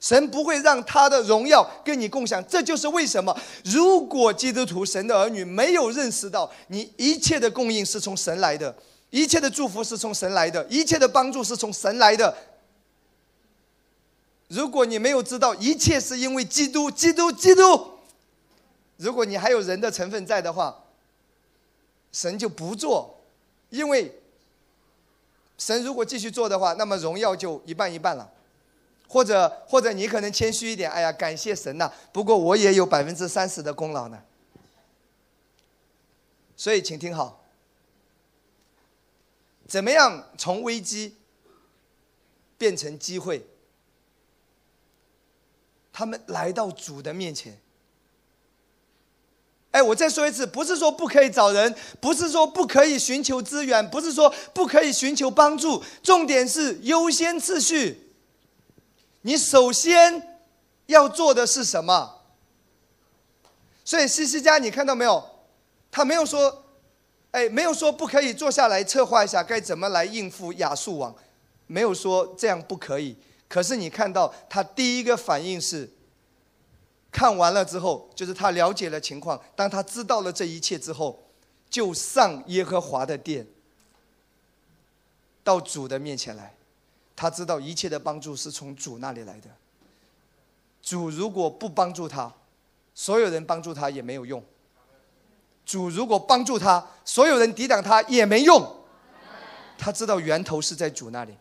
神不会让他的荣耀跟你共享，这就是为什么，如果基督徒、神的儿女没有认识到，你一切的供应是从神来的，一切的祝福是从神来的，一切的帮助是从神来的。如果你没有知道一切是因为基督、基督、基督，如果你还有人的成分在的话，神就不做，因为神如果继续做的话，那么荣耀就一半一半了。或者或者你可能谦虚一点，哎呀，感谢神呐！不过我也有百分之三十的功劳呢。所以请听好，怎么样从危机变成机会？他们来到主的面前。哎，我再说一次，不是说不可以找人，不是说不可以寻求资源，不是说不可以寻求帮助，重点是优先次序。你首先要做的是什么？所以西西家，你看到没有？他没有说，哎，没有说不可以坐下来策划一下该怎么来应付亚述王，没有说这样不可以。可是你看到他第一个反应是，看完了之后，就是他了解了情况，当他知道了这一切之后，就上耶和华的殿，到主的面前来。他知道一切的帮助是从主那里来的。主如果不帮助他，所有人帮助他也没有用。主如果帮助他，所有人抵挡他也没用。他知道源头是在主那里，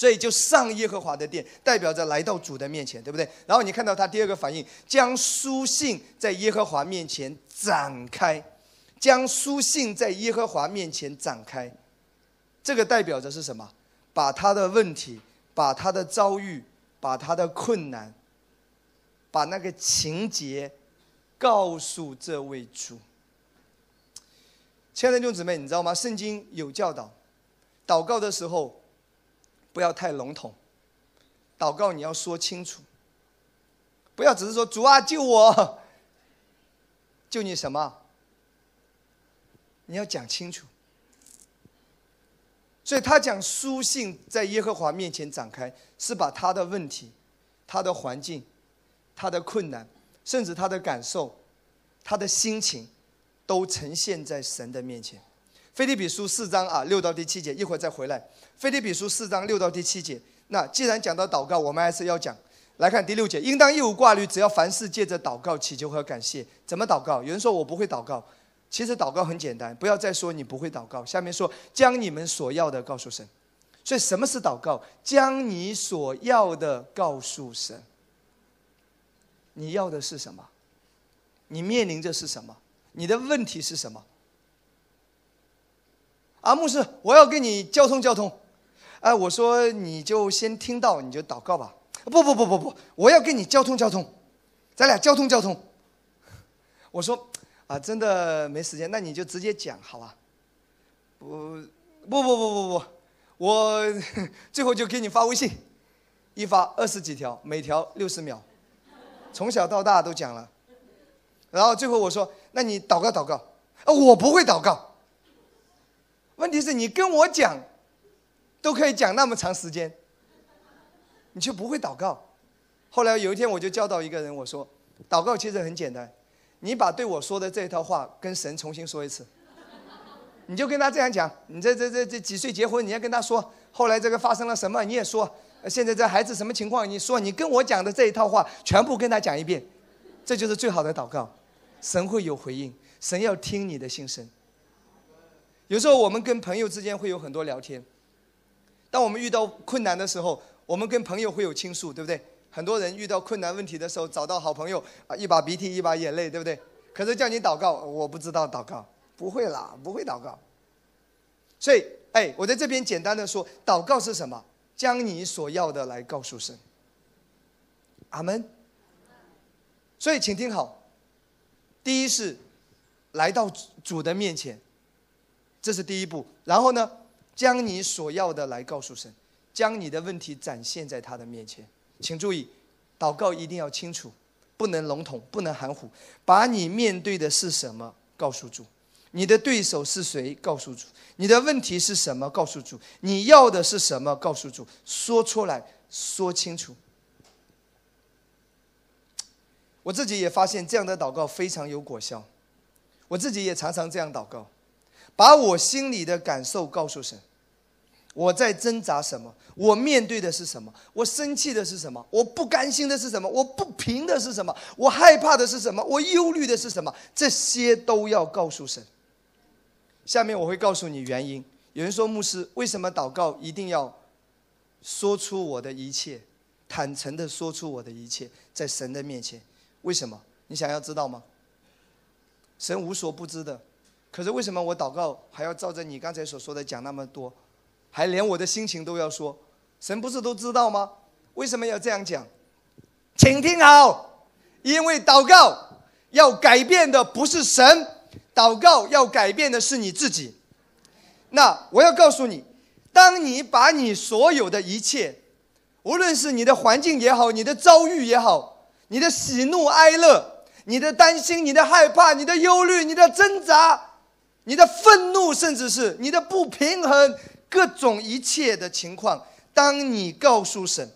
所以就上耶和华的殿，代表着来到主的面前，对不对？然后你看到他第二个反应，将书信在耶和华面前展开，将书信在耶和华面前展开，这个代表着是什么？把他的问题，把他的遭遇，把他的困难，把那个情节告诉这位主。亲爱的弟兄姊妹，你知道吗？圣经有教导，祷告的时候不要太笼统，祷告你要说清楚，不要只是说主啊救我，救你什么？你要讲清楚。所以他讲书信在耶和华面前展开，是把他的问题、他的环境、他的困难，甚至他的感受、他的心情，都呈现在神的面前。菲利比书四章啊六到第七节，一会儿再回来。菲利比书四章六到第七节，那既然讲到祷告，我们还是要讲。来看第六节，应当一无挂虑，只要凡事借着祷告、祈求和感谢。怎么祷告？有人说我不会祷告。其实祷告很简单，不要再说你不会祷告。下面说将你们所要的告诉神。所以什么是祷告？将你所要的告诉神。你要的是什么？你面临着是什么？你的问题是什么？啊，牧师，我要跟你交通交通。哎，我说你就先听到，你就祷告吧。不不不不不，我要跟你交通交通，咱俩交通交通。我说啊，真的没时间，那你就直接讲好吧？不不不不不不，我 <laughs> 最后就给你发微信，一发二十几条，每条六十秒，从小到大都讲了。然后最后我说，那你祷告祷告，啊，我不会祷告。问题是你跟我讲，都可以讲那么长时间，你却不会祷告。后来有一天我就教导一个人，我说，祷告其实很简单，你把对我说的这一套话跟神重新说一次，你就跟他这样讲，你这这这这几岁结婚，你要跟他说，后来这个发生了什么，你也说，现在这孩子什么情况，你说，你跟我讲的这一套话全部跟他讲一遍，这就是最好的祷告，神会有回应，神要听你的心声。有时候我们跟朋友之间会有很多聊天，当我们遇到困难的时候，我们跟朋友会有倾诉，对不对？很多人遇到困难问题的时候，找到好朋友啊，一把鼻涕一把眼泪，对不对？可是叫你祷告，我不知道祷告，不会啦，不会祷告。所以，哎，我在这边简单的说，祷告是什么？将你所要的来告诉神。阿门。所以，请听好，第一是来到主的面前。这是第一步，然后呢，将你所要的来告诉神，将你的问题展现在他的面前。请注意，祷告一定要清楚，不能笼统，不能含糊。把你面对的是什么告诉主，你的对手是谁告诉主，你的问题是什么告诉主，你要的是什么告诉主，说出来，说清楚。我自己也发现这样的祷告非常有果效，我自己也常常这样祷告。把我心里的感受告诉神，我在挣扎什么？我面对的是什么？我生气的是什么？我不甘心的是什么？我不平的是什么？我害怕的是什么？我忧虑的是什么？这些都要告诉神。下面我会告诉你原因。有人说，牧师，为什么祷告一定要说出我的一切，坦诚的说出我的一切，在神的面前？为什么？你想要知道吗？神无所不知的。可是为什么我祷告还要照着你刚才所说的讲那么多，还连我的心情都要说？神不是都知道吗？为什么要这样讲？请听好，因为祷告要改变的不是神，祷告要改变的是你自己。那我要告诉你，当你把你所有的一切，无论是你的环境也好，你的遭遇也好，你的喜怒哀乐，你的担心，你的害怕，你的忧虑，你的挣扎。你的愤怒，甚至是你的不平衡，各种一切的情况，当你告诉神，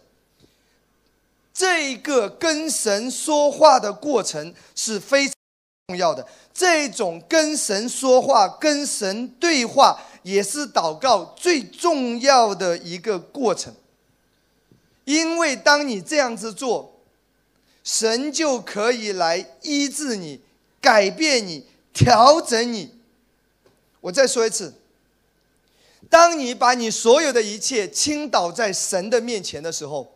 这个跟神说话的过程是非常重要的。这种跟神说话、跟神对话，也是祷告最重要的一个过程。因为当你这样子做，神就可以来医治你、改变你、调整你。我再说一次，当你把你所有的一切倾倒在神的面前的时候，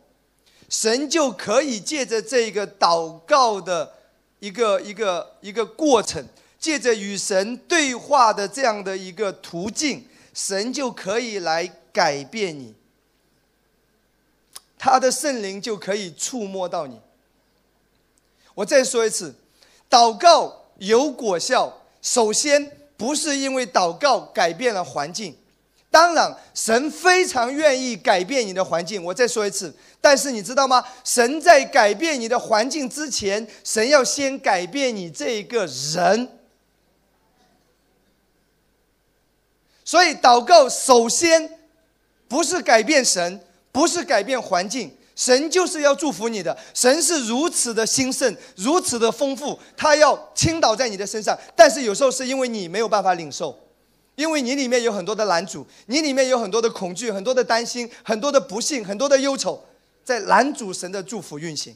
神就可以借着这个祷告的一个一个一个过程，借着与神对话的这样的一个途径，神就可以来改变你，他的圣灵就可以触摸到你。我再说一次，祷告有果效，首先。不是因为祷告改变了环境，当然神非常愿意改变你的环境。我再说一次，但是你知道吗？神在改变你的环境之前，神要先改变你这一个人。所以祷告首先不是改变神，不是改变环境。神就是要祝福你的，神是如此的兴盛，如此的丰富，他要倾倒在你的身上。但是有时候是因为你没有办法领受，因为你里面有很多的拦阻，你里面有很多的恐惧、很多的担心、很多的不幸、很多的忧愁，在拦阻神的祝福运行。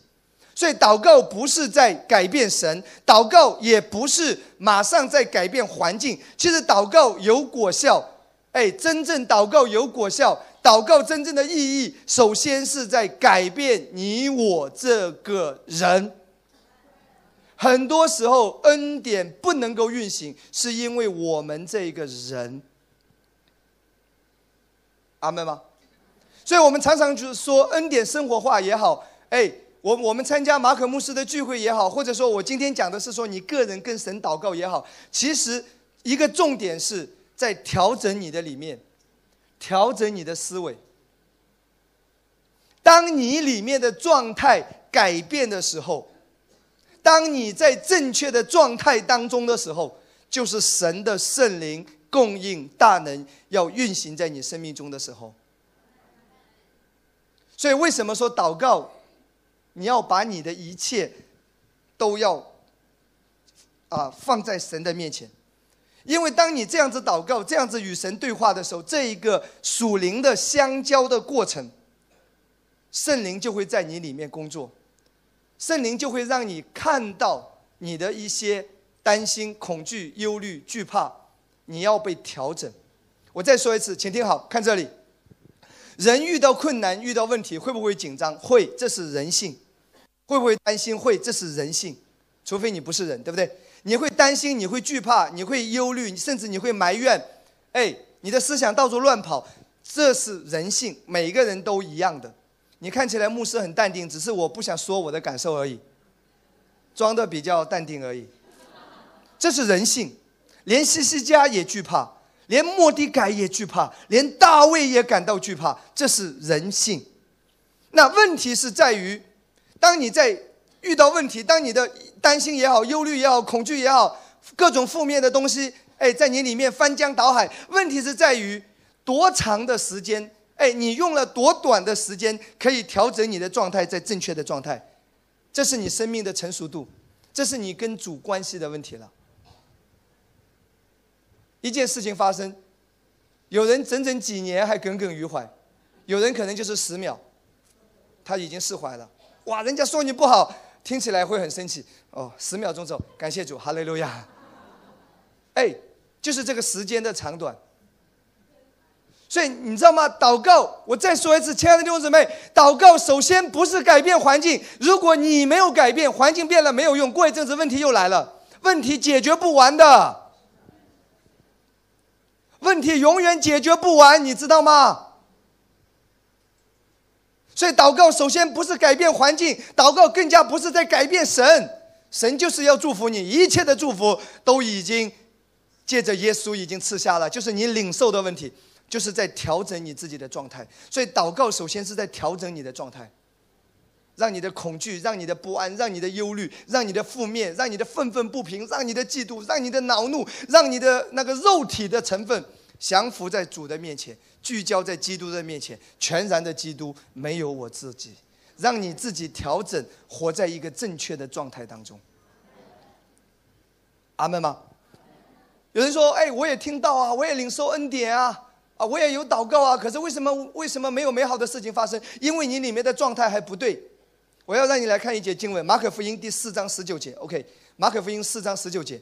所以祷告不是在改变神，祷告也不是马上在改变环境。其实祷告有果效，哎，真正祷告有果效。祷告真正的意义，首先是在改变你我这个人。很多时候，恩典不能够运行，是因为我们这个人。阿门吗？所以我们常常就是说恩典生活化也好，哎，我我们参加马可牧师的聚会也好，或者说我今天讲的是说你个人跟神祷告也好，其实一个重点是在调整你的里面，调整你的思维。当你里面的状态改变的时候，当你在正确的状态当中的时候，就是神的圣灵供应大能要运行在你生命中的时候。所以，为什么说祷告，你要把你的一切都要啊放在神的面前？因为当你这样子祷告、这样子与神对话的时候，这一个属灵的相交的过程。圣灵就会在你里面工作，圣灵就会让你看到你的一些担心、恐惧、忧虑、惧怕，你要被调整。我再说一次，请听好，看这里。人遇到困难、遇到问题，会不会紧张？会，这是人性。会不会担心？会，这是人性。除非你不是人，对不对？你会担心，你会惧怕，你会忧虑，甚至你会埋怨。哎，你的思想到处乱跑，这是人性，每个人都一样的。你看起来牧师很淡定，只是我不想说我的感受而已，装的比较淡定而已。这是人性，连西西家也惧怕，连莫迪改也惧怕，连大卫也感到惧怕，这是人性。那问题是在于，当你在遇到问题，当你的担心也好、忧虑也好、恐惧也好，各种负面的东西，哎，在你里面翻江倒海。问题是在于多长的时间。哎，你用了多短的时间可以调整你的状态在正确的状态？这是你生命的成熟度，这是你跟主关系的问题了。一件事情发生，有人整整几年还耿耿于怀，有人可能就是十秒，他已经释怀了。哇，人家说你不好，听起来会很生气。哦，十秒钟之后，感谢主，哈利路亚。哎，就是这个时间的长短。所以你知道吗？祷告，我再说一次，亲爱的弟兄姊妹，祷告首先不是改变环境。如果你没有改变，环境变了没有用，过一阵子问题又来了，问题解决不完的，问题永远解决不完，你知道吗？所以祷告首先不是改变环境，祷告更加不是在改变神，神就是要祝福你，一切的祝福都已经借着耶稣已经赐下了，就是你领受的问题。就是在调整你自己的状态，所以祷告首先是在调整你的状态，让你的恐惧、让你的不安、让你的忧虑、让你的负面、让你的愤愤不平、让你的嫉妒、让你的恼怒、让你的那个肉体的成分降服在主的面前，聚焦在基督的面前，全然的基督，没有我自己，让你自己调整，活在一个正确的状态当中。阿门吗？有人说：“哎，我也听到啊，我也领受恩典啊。”啊，我也有祷告啊，可是为什么为什么没有美好的事情发生？因为你里面的状态还不对。我要让你来看一节经文，《马可福音》第四章十九节。OK，《马可福音》四章十九节。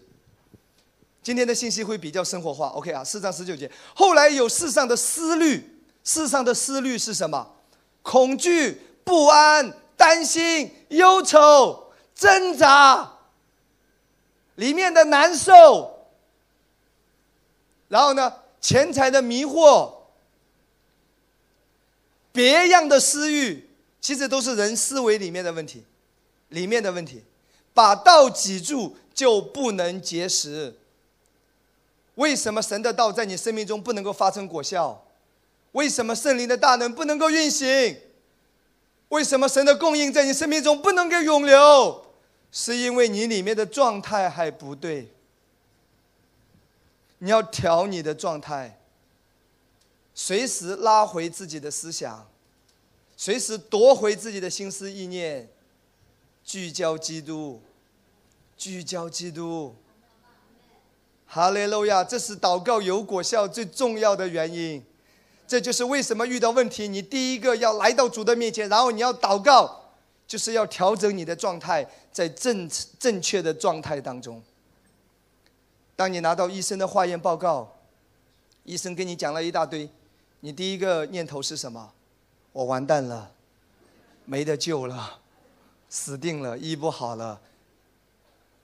今天的信息会比较生活化。OK 啊，四章十九节。后来有世上的思虑，世上的思虑是什么？恐惧、不安、担心、忧愁、挣扎，里面的难受。然后呢？钱财的迷惑，别样的私欲，其实都是人思维里面的问题，里面的问题。把道挤住就不能结实。为什么神的道在你生命中不能够发生果效？为什么圣灵的大能不能够运行？为什么神的供应在你生命中不能够永留？是因为你里面的状态还不对。你要调你的状态，随时拉回自己的思想，随时夺回自己的心思意念，聚焦基督，聚焦基督。哈利路亚！这是祷告有果效最重要的原因。这就是为什么遇到问题，你第一个要来到主的面前，然后你要祷告，就是要调整你的状态，在正正确的状态当中。当你拿到医生的化验报告，医生跟你讲了一大堆，你第一个念头是什么？我完蛋了，没得救了，死定了，医不好了。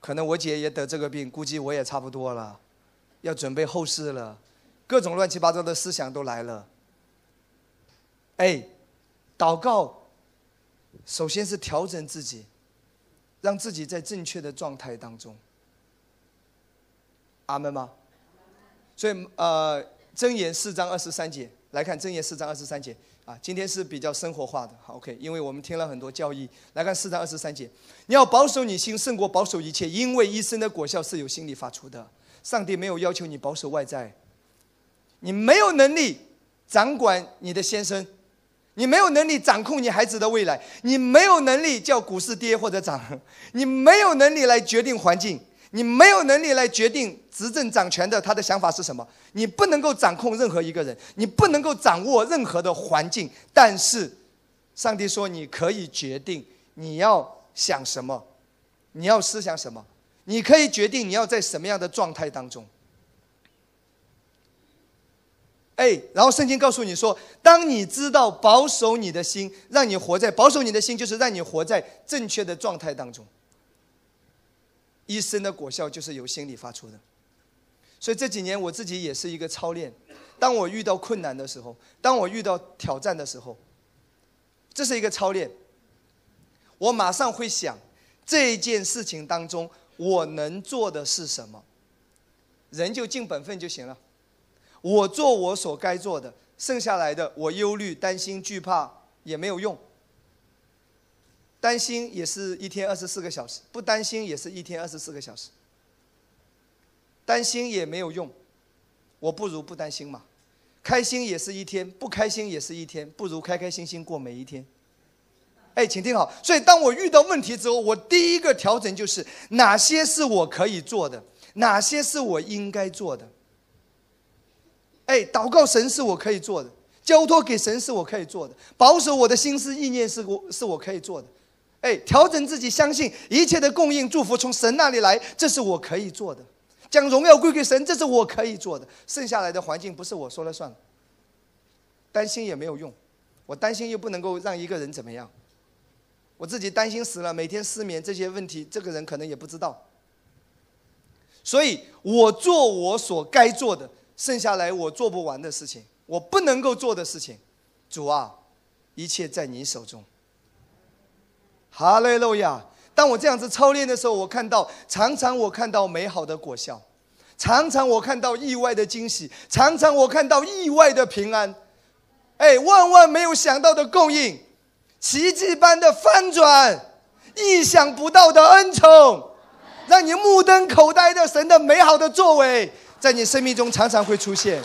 可能我姐也得这个病，估计我也差不多了，要准备后事了，各种乱七八糟的思想都来了。哎，祷告，首先是调整自己，让自己在正确的状态当中。阿门吗？所以呃，箴言四章二十三节来看，箴言四章二十三节啊，今天是比较生活化的，好 OK，因为我们听了很多教义，来看四章二十三节，你要保守你心胜过保守一切，因为一生的果效是由心里发出的。上帝没有要求你保守外在，你没有能力掌管你的先生，你没有能力掌控你孩子的未来，你没有能力叫股市跌或者涨，你没有能力来决定环境，你没有能力来决定执政掌权的他的想法是什么，你不能够掌控任何一个人，你不能够掌握任何的环境，但是上帝说你可以决定你要想什么，你要思想什么。你可以决定你要在什么样的状态当中。哎，然后圣经告诉你说，当你知道保守你的心，让你活在保守你的心，就是让你活在正确的状态当中。一生的果效就是由心里发出的。所以这几年我自己也是一个操练。当我遇到困难的时候，当我遇到挑战的时候，这是一个操练。我马上会想这件事情当中。我能做的是什么？人就尽本分就行了。我做我所该做的，剩下来的我忧虑、担心、惧怕也没有用。担心也是一天二十四个小时，不担心也是一天二十四个小时。担心也没有用，我不如不担心嘛。开心也是一天，不开心也是一天，不如开开心心过每一天。哎，请听好。所以，当我遇到问题之后，我第一个调整就是哪些是我可以做的，哪些是我应该做的。哎，祷告神是我可以做的，交托给神是我可以做的，保守我的心思意念是我是我可以做的。哎，调整自己，相信一切的供应祝福从神那里来，这是我可以做的。将荣耀归给神，这是我可以做的。剩下来的环境不是我说了算。担心也没有用，我担心又不能够让一个人怎么样。我自己担心死了，每天失眠这些问题，这个人可能也不知道。所以我做我所该做的，剩下来我做不完的事情，我不能够做的事情，主啊，一切在你手中。哈雷路亚！当我这样子操练的时候，我看到常常我看到美好的果效，常常我看到意外的惊喜，常常我看到意外的平安，哎，万万没有想到的供应。奇迹般的翻转，意想不到的恩宠，让你目瞪口呆的神的美好的作为，在你生命中常常会出现。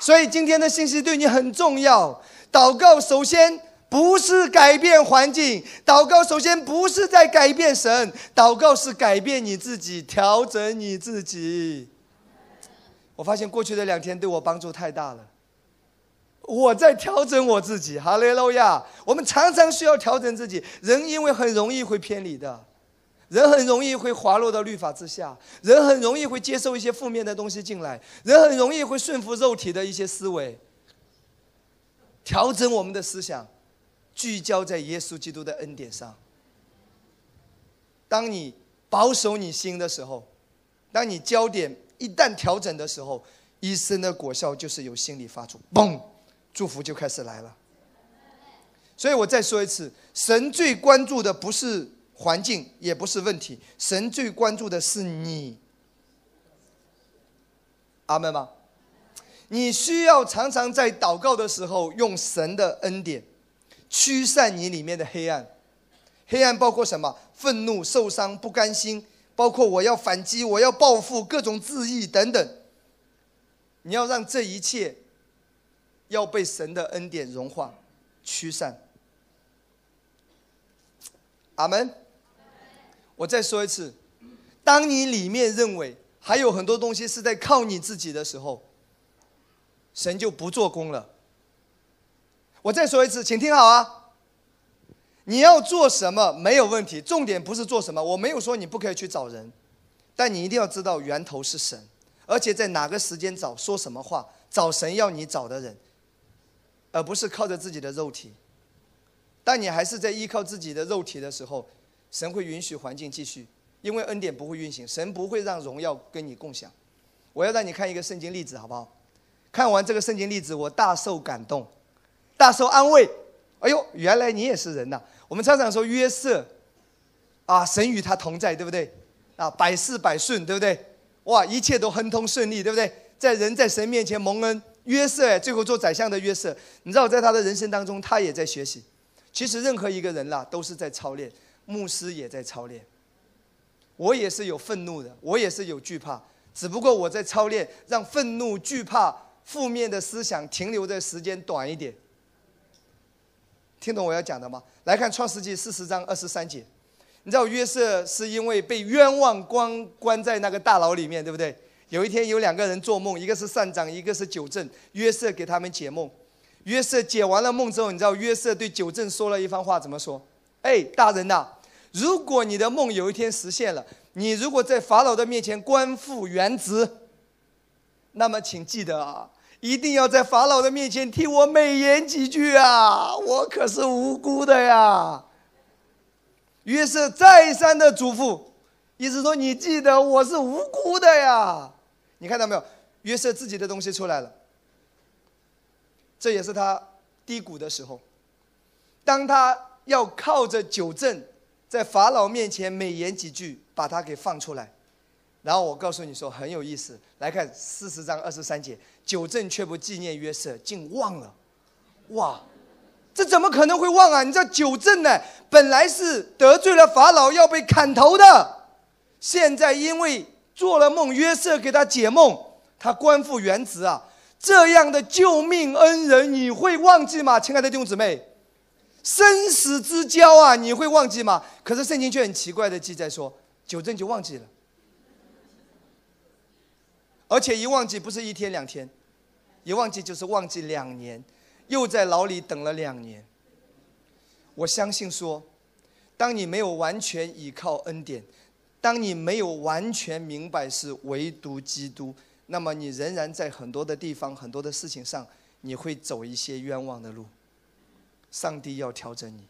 所以今天的信息对你很重要。祷告首先不是改变环境，祷告首先不是在改变神，祷告是改变你自己，调整你自己。我发现过去的两天对我帮助太大了。我在调整我自己，哈利路亚！我们常常需要调整自己。人因为很容易会偏离的，人很容易会滑落到律法之下，人很容易会接受一些负面的东西进来，人很容易会顺服肉体的一些思维。调整我们的思想，聚焦在耶稣基督的恩典上。当你保守你心的时候，当你焦点一旦调整的时候，一生的果效就是由心里发出，嘣！祝福就开始来了，所以我再说一次，神最关注的不是环境，也不是问题，神最关注的是你。阿门吗？你需要常常在祷告的时候，用神的恩典驱散你里面的黑暗。黑暗包括什么？愤怒、受伤、不甘心，包括我要反击、我要报复、各种自义等等。你要让这一切。要被神的恩典融化、驱散。阿门。我再说一次，当你里面认为还有很多东西是在靠你自己的时候，神就不做工了。我再说一次，请听好啊！你要做什么没有问题，重点不是做什么。我没有说你不可以去找人，但你一定要知道源头是神，而且在哪个时间找、说什么话，找神要你找的人。而不是靠着自己的肉体。但你还是在依靠自己的肉体的时候，神会允许环境继续，因为恩典不会运行，神不会让荣耀跟你共享。我要让你看一个圣经例子，好不好？看完这个圣经例子，我大受感动，大受安慰。哎呦，原来你也是人呐！我们常常说约瑟，啊，神与他同在，对不对？啊，百事百顺，对不对？哇，一切都亨通顺利，对不对？在人在神面前蒙恩，约瑟哎，最后做宰相的约瑟，你知道，在他的人生当中，他也在学习。其实任何一个人啦，都是在操练，牧师也在操练。我也是有愤怒的，我也是有惧怕，只不过我在操练，让愤怒、惧怕、负面的思想停留的时间短一点。听懂我要讲的吗？来看创世纪四十章二十三节，你知道约瑟是因为被冤枉关关在那个大牢里面，对不对？有一天有两个人做梦，一个是善长，一个是九正。约瑟给他们解梦，约瑟解完了梦之后，你知道约瑟对九正说了一番话，怎么说？哎，大人呐！如果你的梦有一天实现了，你如果在法老的面前官复原职，那么请记得啊，一定要在法老的面前替我美言几句啊！我可是无辜的呀。约瑟再三的嘱咐，意思说你记得我是无辜的呀。你看到没有？约瑟自己的东西出来了，这也是他低谷的时候，当他要靠着九正。在法老面前美言几句，把他给放出来，然后我告诉你说很有意思。来看四十章二十三节，九正却不纪念约瑟，竟忘了。哇，这怎么可能会忘啊？你知道九正呢，本来是得罪了法老要被砍头的，现在因为做了梦，约瑟给他解梦，他官复原职啊。这样的救命恩人，你会忘记吗？亲爱的弟兄姊妹。生死之交啊，你会忘记吗？可是圣经却很奇怪的记载说，九正就忘记了，而且一忘记不是一天两天，一忘记就是忘记两年，又在牢里等了两年。我相信说，当你没有完全依靠恩典，当你没有完全明白是唯独基督，那么你仍然在很多的地方、很多的事情上，你会走一些冤枉的路。上帝要调整你，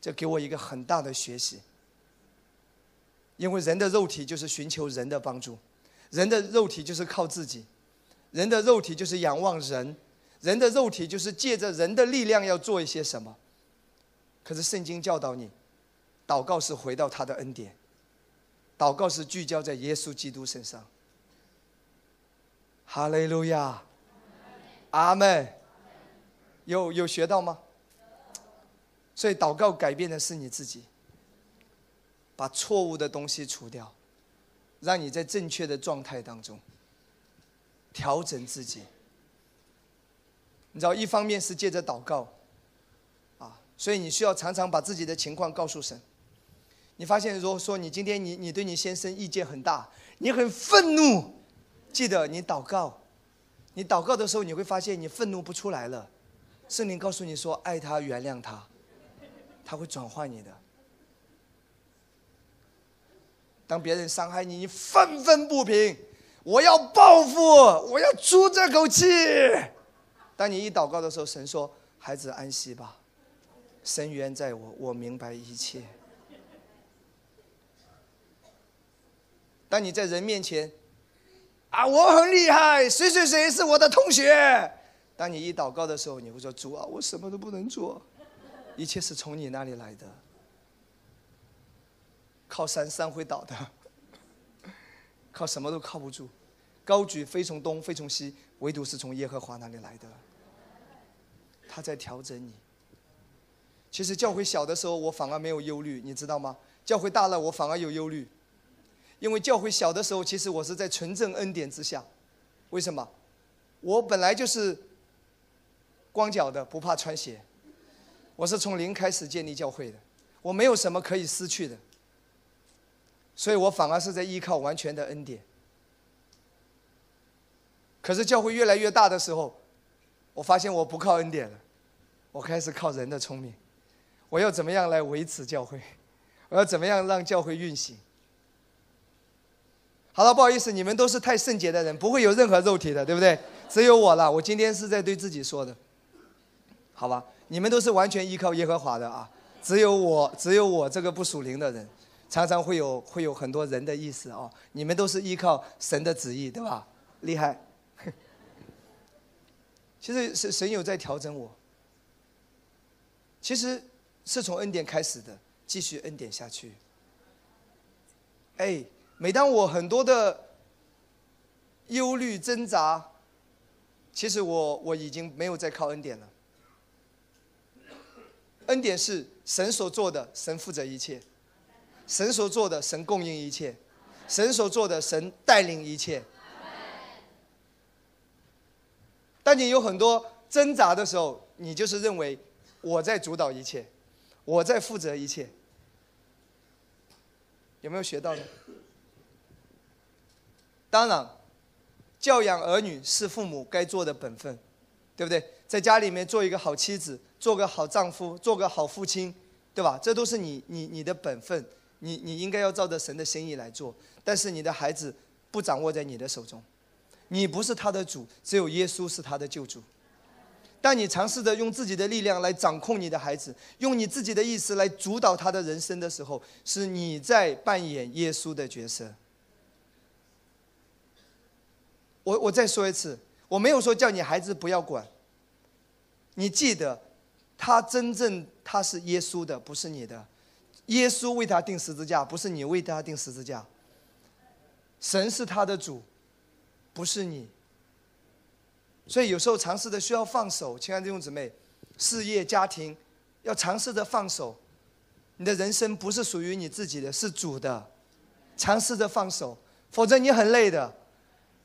这给我一个很大的学习。因为人的肉体就是寻求人的帮助，人的肉体就是靠自己，人的肉体就是仰望人，人的肉体就是借着人的力量要做一些什么。可是圣经教导你，祷告是回到他的恩典，祷告是聚焦在耶稣基督身上。哈利路亚，阿门。有有学到吗？所以祷告改变的是你自己，把错误的东西除掉，让你在正确的状态当中调整自己。你知道，一方面是借着祷告，啊，所以你需要常常把自己的情况告诉神。你发现，如果说你今天你你对你先生意见很大，你很愤怒，记得你祷告，你祷告的时候你会发现你愤怒不出来了。圣灵告诉你说：“爱他，原谅他，他会转换你的。当别人伤害你，你愤愤不平，我要报复，我要出这口气。当你一祷告的时候，神说：‘孩子安息吧，神原在我，我明白一切。’当你在人面前，啊，我很厉害，谁谁谁是我的同学。”当你一祷告的时候，你会说：“主啊，我什么都不能做，一切是从你那里来的。靠山山会倒的，靠什么都靠不住。高举飞从东，飞从西，唯独是从耶和华那里来的。他在调整你。其实教会小的时候，我反而没有忧虑，你知道吗？教会大了，我反而有忧虑，因为教会小的时候，其实我是在纯正恩典之下。为什么？我本来就是。”光脚的不怕穿鞋，我是从零开始建立教会的，我没有什么可以失去的，所以我反而是在依靠完全的恩典。可是教会越来越大的时候，我发现我不靠恩典了，我开始靠人的聪明，我要怎么样来维持教会？我要怎么样让教会运行？好了，不好意思，你们都是太圣洁的人，不会有任何肉体的，对不对？只有我了，我今天是在对自己说的。好吧，你们都是完全依靠耶和华的啊，只有我，只有我这个不属灵的人，常常会有会有很多人的意思哦。你们都是依靠神的旨意，对吧？厉害。<laughs> 其实神神有在调整我，其实是从恩典开始的，继续恩典下去。哎，每当我很多的忧虑挣扎，其实我我已经没有再靠恩典了。恩典是神所做的，神负责一切；神所做的，神供应一切；神所做的，神带领一切。当你有很多挣扎的时候，你就是认为我在主导一切，我在负责一切。有没有学到呢？当然，教养儿女是父母该做的本分，对不对？在家里面做一个好妻子，做个好丈夫，做个好父亲，对吧？这都是你你你的本分，你你应该要照着神的心意来做。但是你的孩子不掌握在你的手中。你不是他的主，只有耶稣是他的救主。当你尝试着用自己的力量来掌控你的孩子，用你自己的意思来主导他的人生的时候，是你在扮演耶稣的角色。我我再说一次，我没有说叫你孩子不要管。你记得，他真正他是耶稣的，不是你的。耶稣为他定十字架，不是你为他定十字架。神是他的主。不是你，所以有时候尝试的需要放手，亲爱的弟兄姊妹，事业家庭要尝试着放手，你的人生不是属于你自己的，是主的，尝试着放手，否则你很累的，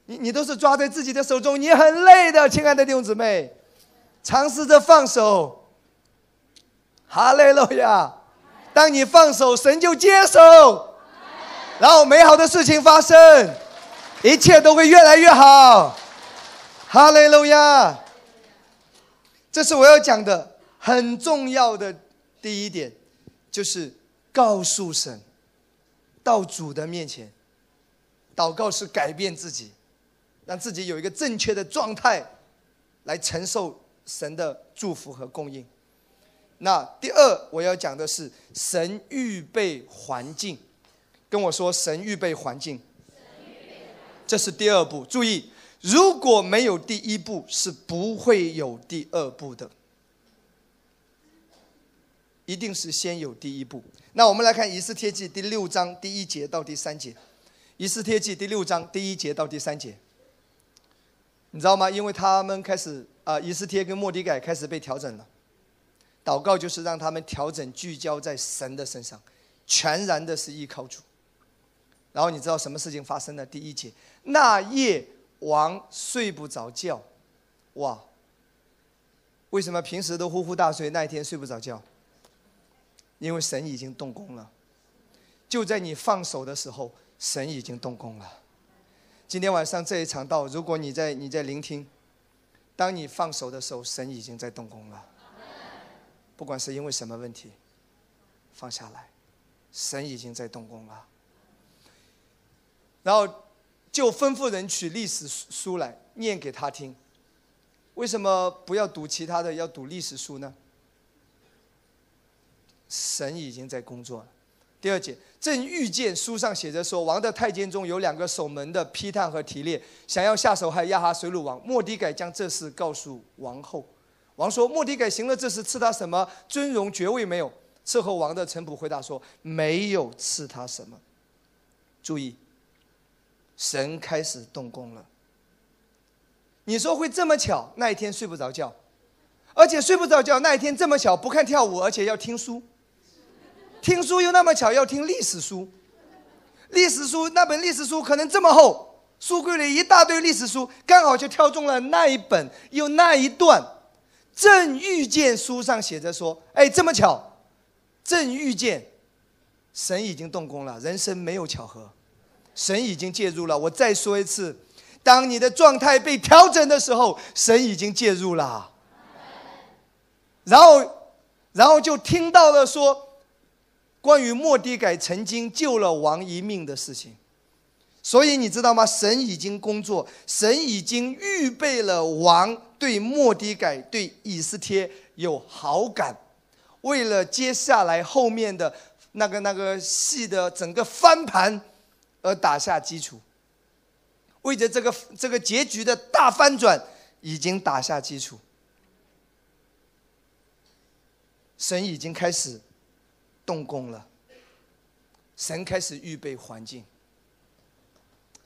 你你都是抓在自己的手中，你很累的，亲爱的弟兄姊妹，尝试着放手，哈利路亚，当你放手，神就接手，然后美好的事情发生。一切都会越来越好，哈利路亚！这是我要讲的很重要的第一点，就是告诉神，到主的面前，祷告是改变自己，让自己有一个正确的状态，来承受神的祝福和供应。那第二我要讲的是神预备环境，跟我说神预备环境。这是第二步，注意，如果没有第一步，是不会有第二步的，一定是先有第一步。那我们来看《以斯帖记》第六章第一节到第三节，《以斯帖记》第六章第一节到第三节，你知道吗？因为他们开始啊，以斯帖跟莫迪改开始被调整了，祷告就是让他们调整聚焦在神的身上，全然的是依靠主。然后你知道什么事情发生了？第一节，那夜王睡不着觉，哇！为什么平时都呼呼大睡，那一天睡不着觉？因为神已经动工了，就在你放手的时候，神已经动工了。今天晚上这一场道，如果你在你在聆听，当你放手的时候，神已经在动工了。不管是因为什么问题，放下来，神已经在动工了。然后就吩咐人取历史书来念给他听。为什么不要读其他的，要读历史书呢？神已经在工作了。第二节，正遇见书上写着说，王的太监中有两个守门的批探和提列，想要下手害亚哈水鲁王。莫迪改将这事告诉王后。王说：莫迪改行了这事，赐他什么尊荣爵位没有？伺候王的臣仆回答说：没有赐他什么。注意。神开始动工了。你说会这么巧？那一天睡不着觉，而且睡不着觉那一天这么巧，不看跳舞，而且要听书。听书又那么巧，要听历史书。历史书那本历史书可能这么厚，书柜里一大堆历史书，刚好就挑中了那一本，有那一段。正遇见书上写着说：“哎，这么巧，正遇见，神已经动工了。人生没有巧合。”神已经介入了。我再说一次，当你的状态被调整的时候，神已经介入了。然后，然后就听到了说，关于莫迪改曾经救了王一命的事情。所以你知道吗？神已经工作，神已经预备了王对莫迪改、对以斯帖有好感，为了接下来后面的那个那个戏的整个翻盘。而打下基础，为着这个这个结局的大翻转，已经打下基础，神已经开始动工了，神开始预备环境，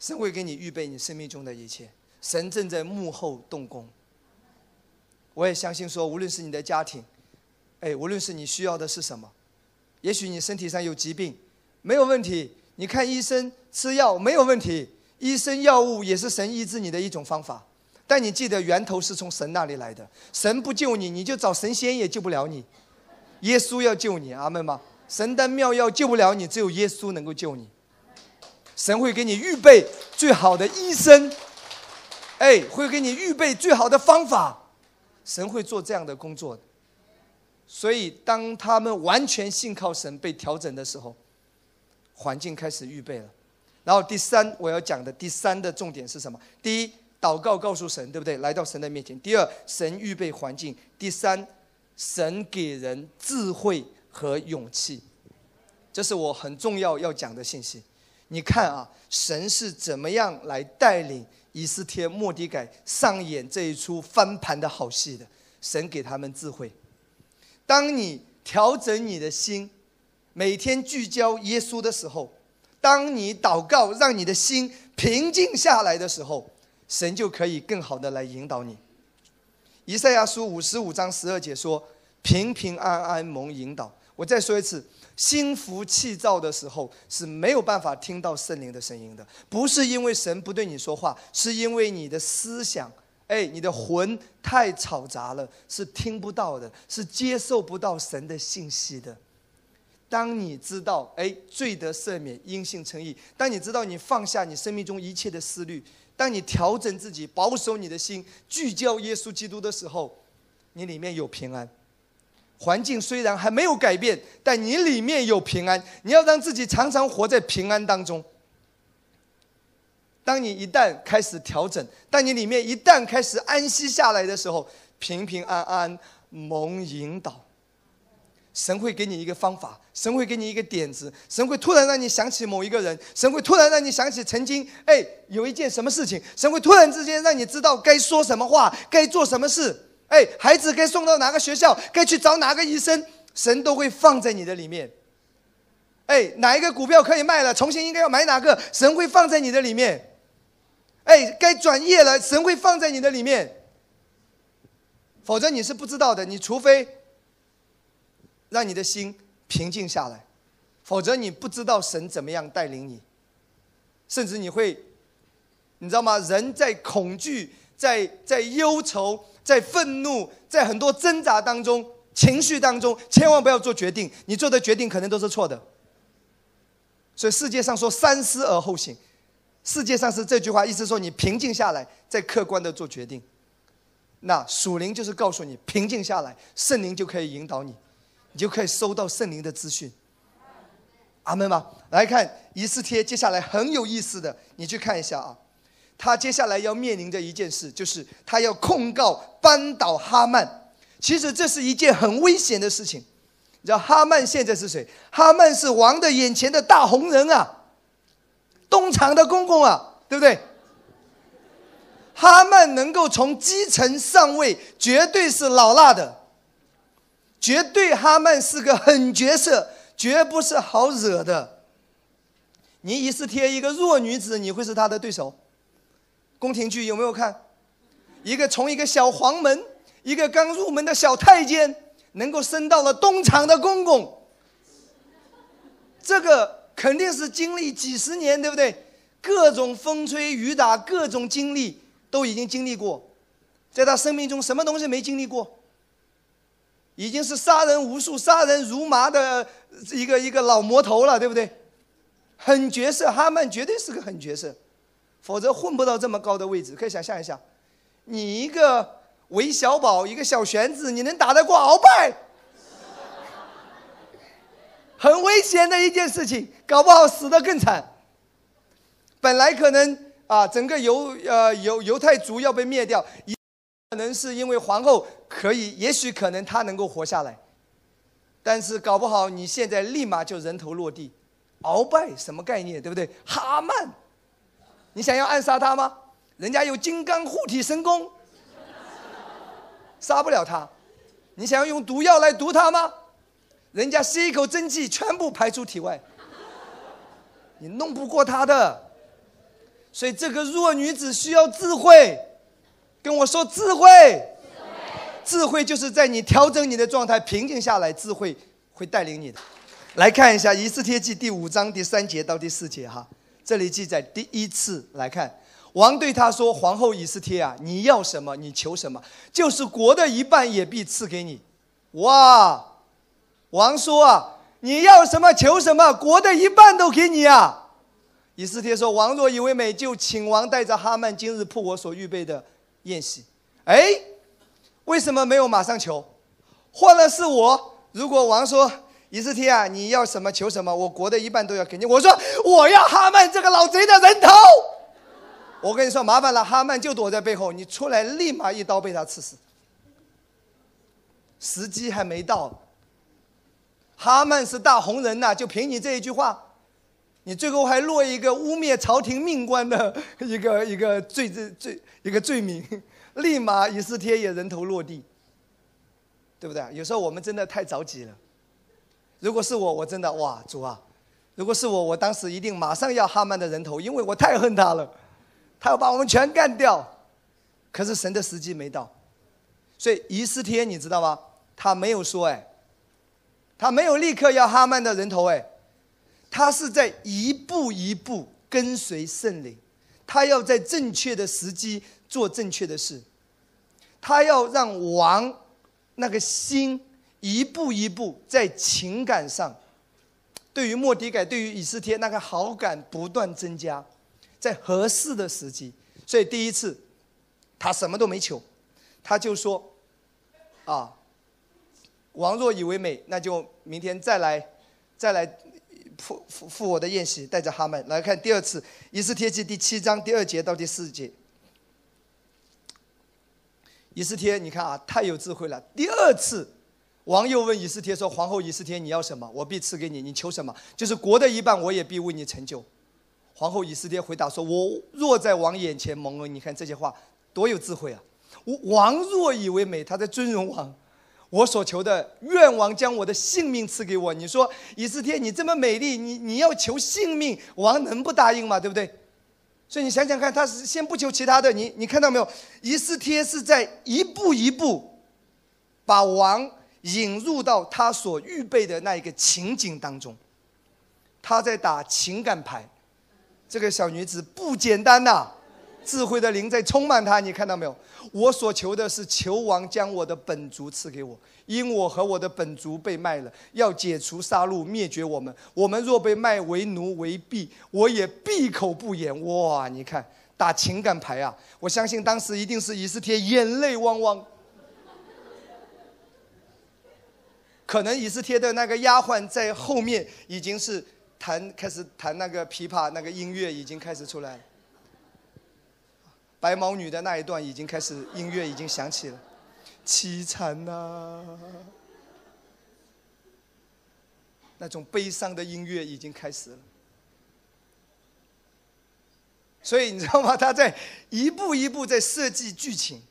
神会给你预备你生命中的一切，神正在幕后动工。我也相信说，无论是你的家庭，哎，无论是你需要的是什么，也许你身体上有疾病，没有问题，你看医生吃药没有问题，医生药物也是神医治你的一种方法。但你记得源头是从神那里来的，神不救你，你就找神仙也救不了你。耶稣要救你，阿门吗？神丹妙药救不了你，只有耶稣能够救你。神会给你预备最好的医生，哎，会给你预备最好的方法。神会做这样的工作的。所以，当他们完全信靠神被调整的时候，环境开始预备了。然后第三，我要讲的第三的重点是什么？第一。祷告告诉神，对不对？来到神的面前。第二，神预备环境。第三，神给人智慧和勇气。这是我很重要要讲的信息。你看啊，神是怎么样来带领以斯帖、莫迪改上演这一出翻盘的好戏的？神给他们智慧。当你调整你的心，每天聚焦耶稣的时候，当你祷告让你的心平静下来的时候。神就可以更好的来引导你。以赛亚书五十五章十二节说：“平平安安蒙引导。”我再说一次，心浮气躁的时候是没有办法听到圣灵的声音的，不是因为神不对你说话，是因为你的思想，哎，你的魂太嘈杂了，是听不到的，是接受不到神的信息的。当你知道，哎，罪得赦免，因信称义；当你知道你放下你生命中一切的思虑。当你调整自己、保守你的心、聚焦耶稣基督的时候，你里面有平安。环境虽然还没有改变，但你里面有平安。你要让自己常常活在平安当中。当你一旦开始调整，当你里面一旦开始安息下来的时候，平平安安蒙引导。神会给你一个方法，神会给你一个点子，神会突然让你想起某一个人，神会突然让你想起曾经哎有一件什么事情，神会突然之间让你知道该说什么话，该做什么事，哎，孩子该送到哪个学校，该去找哪个医生，神都会放在你的里面。哎，哪一个股票可以卖了，重新应该要买哪个，神会放在你的里面。哎，该转业了，神会放在你的里面，否则你是不知道的，你除非。让你的心平静下来，否则你不知道神怎么样带领你，甚至你会，你知道吗？人在恐惧、在在忧愁、在愤怒、在很多挣扎当中、情绪当中，千万不要做决定。你做的决定可能都是错的。所以世界上说“三思而后行”，世界上是这句话，意思说你平静下来，再客观的做决定。那属灵就是告诉你平静下来，圣灵就可以引导你。你就可以收到圣灵的资讯，阿门吗？来看仪式贴，接下来很有意思的，你去看一下啊。他接下来要面临的一件事，就是他要控告扳倒哈曼。其实这是一件很危险的事情。你知道哈曼现在是谁？哈曼是王的眼前的大红人啊，东厂的公公啊，对不对？哈曼能够从基层上位，绝对是老辣的。绝对哈曼是个狠角色，绝不是好惹的。你以斯帖一个弱女子，你会是他的对手？宫廷剧有没有看？一个从一个小黄门，一个刚入门的小太监，能够升到了东厂的公公，这个肯定是经历几十年，对不对？各种风吹雨打，各种经历都已经经历过，在他生命中什么东西没经历过？已经是杀人无数、杀人如麻的一个一个老魔头了，对不对？狠角色，哈曼绝对是个狠角色，否则混不到这么高的位置。可以想象一下，你一个韦小宝，一个小玄子，你能打得过鳌拜？<laughs> 很危险的一件事情，搞不好死得更惨。本来可能啊，整个犹呃犹犹太族要被灭掉。可能是因为皇后可以，也许可能她能够活下来，但是搞不好你现在立马就人头落地。鳌拜什么概念，对不对？哈曼，你想要暗杀他吗？人家有金刚护体神功，杀不了他。你想要用毒药来毒他吗？人家吸一口真气，全部排出体外，你弄不过他的。所以这个弱女子需要智慧，跟我说智慧。智慧就是在你调整你的状态、平静下来，智慧会带领你的。来看一下《以斯帖记》第五章第三节到第四节哈，这里记载第一次来看，王对他说：“皇后以斯帖啊，你要什么，你求什么，就是国的一半也必赐给你。”哇！王说啊，你要什么求什么，国的一半都给你啊。以斯帖说：“王若以为美，就请王带着哈曼今日铺我所预备的宴席。”哎。为什么没有马上求？换了是我，如果王说以斯帖啊，你要什么求什么，我国的一半都要给你。我说我要哈曼这个老贼的人头。我跟你说麻烦了，哈曼就躲在背后，你出来立马一刀被他刺死。时机还没到。哈曼是大红人呐，就凭你这一句话，你最后还落一个污蔑朝廷命官的一个一个罪罪罪一个罪名。<laughs> 立马以斯帖也人头落地，对不对？有时候我们真的太着急了。如果是我，我真的哇，主啊！如果是我，我当时一定马上要哈曼的人头，因为我太恨他了，他要把我们全干掉。可是神的时机没到，所以以斯帖你知道吗？他没有说哎，他没有立刻要哈曼的人头哎，他是在一步一步跟随圣灵，他要在正确的时机。做正确的事，他要让王那个心一步一步在情感上，对于莫迪改，对于以斯帖那个好感不断增加，在合适的时机。所以第一次，他什么都没求，他就说：“啊，王若以为美，那就明天再来，再来赴赴赴我的宴席，带着哈曼来看第二次。以斯帖记第七章第二节到第四节。”以斯帖，你看啊，太有智慧了。第二次，王又问以斯帖说：“皇后以斯帖，你要什么？我必赐给你。你求什么？就是国的一半，我也必为你成就。”皇后以斯帖回答说：“我若在王眼前蒙恩，你看这些话多有智慧啊！王若以为美，他在尊荣王。我所求的，愿王将我的性命赐给我。你说以斯帖，你这么美丽，你你要求性命，王能不答应吗？对不对？”所以你想想看，他是先不求其他的，你你看到没有？以斯帖是在一步一步，把王引入到他所预备的那一个情景当中，他在打情感牌，这个小女子不简单呐。智慧的灵在充满他，你看到没有？我所求的是求王将我的本族赐给我，因我和我的本族被卖了，要解除杀戮，灭绝我们。我们若被卖为奴为婢，我也闭口不言。哇，你看打情感牌啊！我相信当时一定是以斯帖眼泪汪汪，可能以斯帖的那个丫鬟在后面已经是弹开始弹那个琵琶，那个音乐已经开始出来了。白毛女的那一段已经开始，音乐已经响起了，凄惨呐！那种悲伤的音乐已经开始了。所以你知道吗？他在一步一步在设计剧情。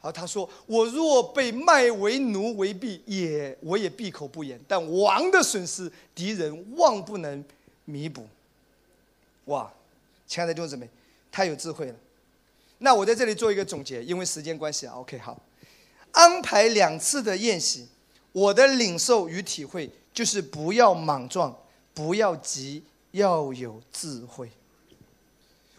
好，他说：“我若被卖为奴为婢，也我也闭口不言。但王的损失，敌人望不能弥补。”哇，亲爱的弟兄姊妹。太有智慧了，那我在这里做一个总结，因为时间关系啊。OK，好，安排两次的宴席，我的领受与体会就是不要莽撞，不要急，要有智慧。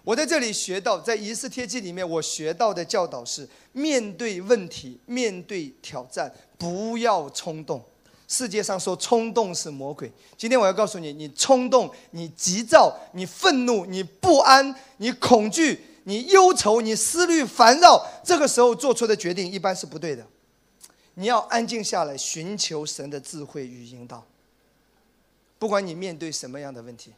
我在这里学到，在仪式贴记里面，我学到的教导是：面对问题，面对挑战，不要冲动。世界上说冲动是魔鬼。今天我要告诉你，你冲动、你急躁、你愤怒、你不安、你恐惧、你忧愁、你思虑烦扰，这个时候做出的决定一般是不对的。你要安静下来，寻求神的智慧与引导。不管你面对什么样的问题，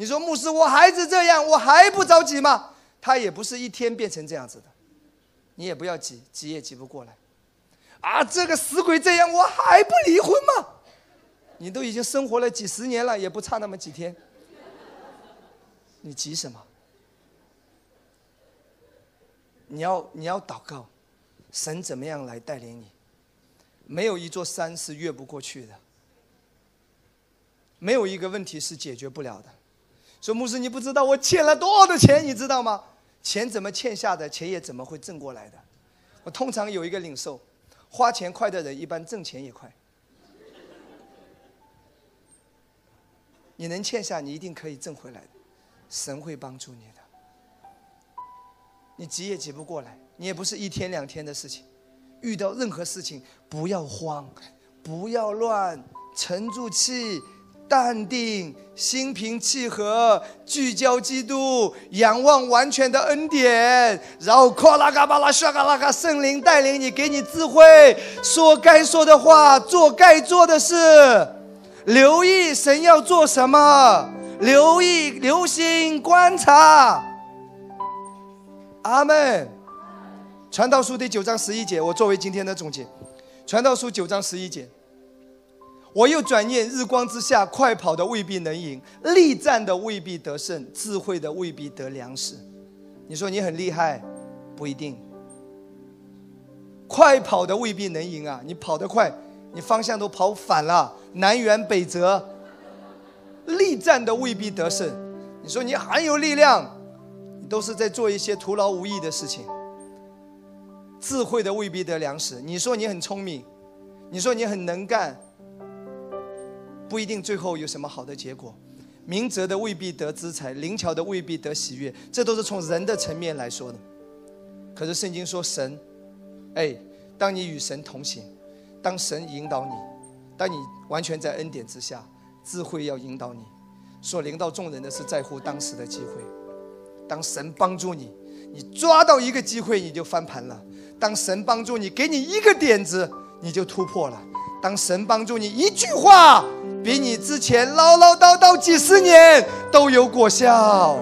你说牧师，我孩子这样，我还不着急吗？他也不是一天变成这样子的，你也不要急，急也急不过来。啊，这个死鬼这样，我还不离婚吗？你都已经生活了几十年了，也不差那么几天，你急什么？你要你要祷告，神怎么样来带领你？没有一座山是越不过去的，没有一个问题是解决不了的。说牧师，你不知道我欠了多少的钱，你知道吗？钱怎么欠下的，钱也怎么会挣过来的？我通常有一个领受，花钱快的人，一般挣钱也快。你能欠下，你一定可以挣回来，神会帮助你的。你急也急不过来，你也不是一天两天的事情。遇到任何事情，不要慌，不要乱，沉住气，淡定，心平气和，聚焦基督，仰望完全的恩典，然后夸啦嘎巴拉刷嘎啦嘎，圣灵带领你，给你智慧，说该说的话，做该做的事。留意神要做什么，留意留心观察。阿门。传道书第九章十一节，我作为今天的总结。传道书九章十一节，我又转念，日光之下，快跑的未必能赢，力战的未必得胜，智慧的未必得粮食。你说你很厉害，不一定。快跑的未必能赢啊，你跑得快。你方向都跑反了，南辕北辙。力战的未必得胜。你说你很有力量，你都是在做一些徒劳无益的事情。智慧的未必得粮食。你说你很聪明，你说你很能干，不一定最后有什么好的结果。明哲的未必得资财，灵巧的未必得喜悦，这都是从人的层面来说的。可是圣经说神，哎，当你与神同行。当神引导你，当你完全在恩典之下，智慧要引导你。所领导众人的是在乎当时的机会。当神帮助你，你抓到一个机会你就翻盘了；当神帮助你，给你一个点子你就突破了；当神帮助你，一句话比你之前唠唠叨叨几十年都有果效。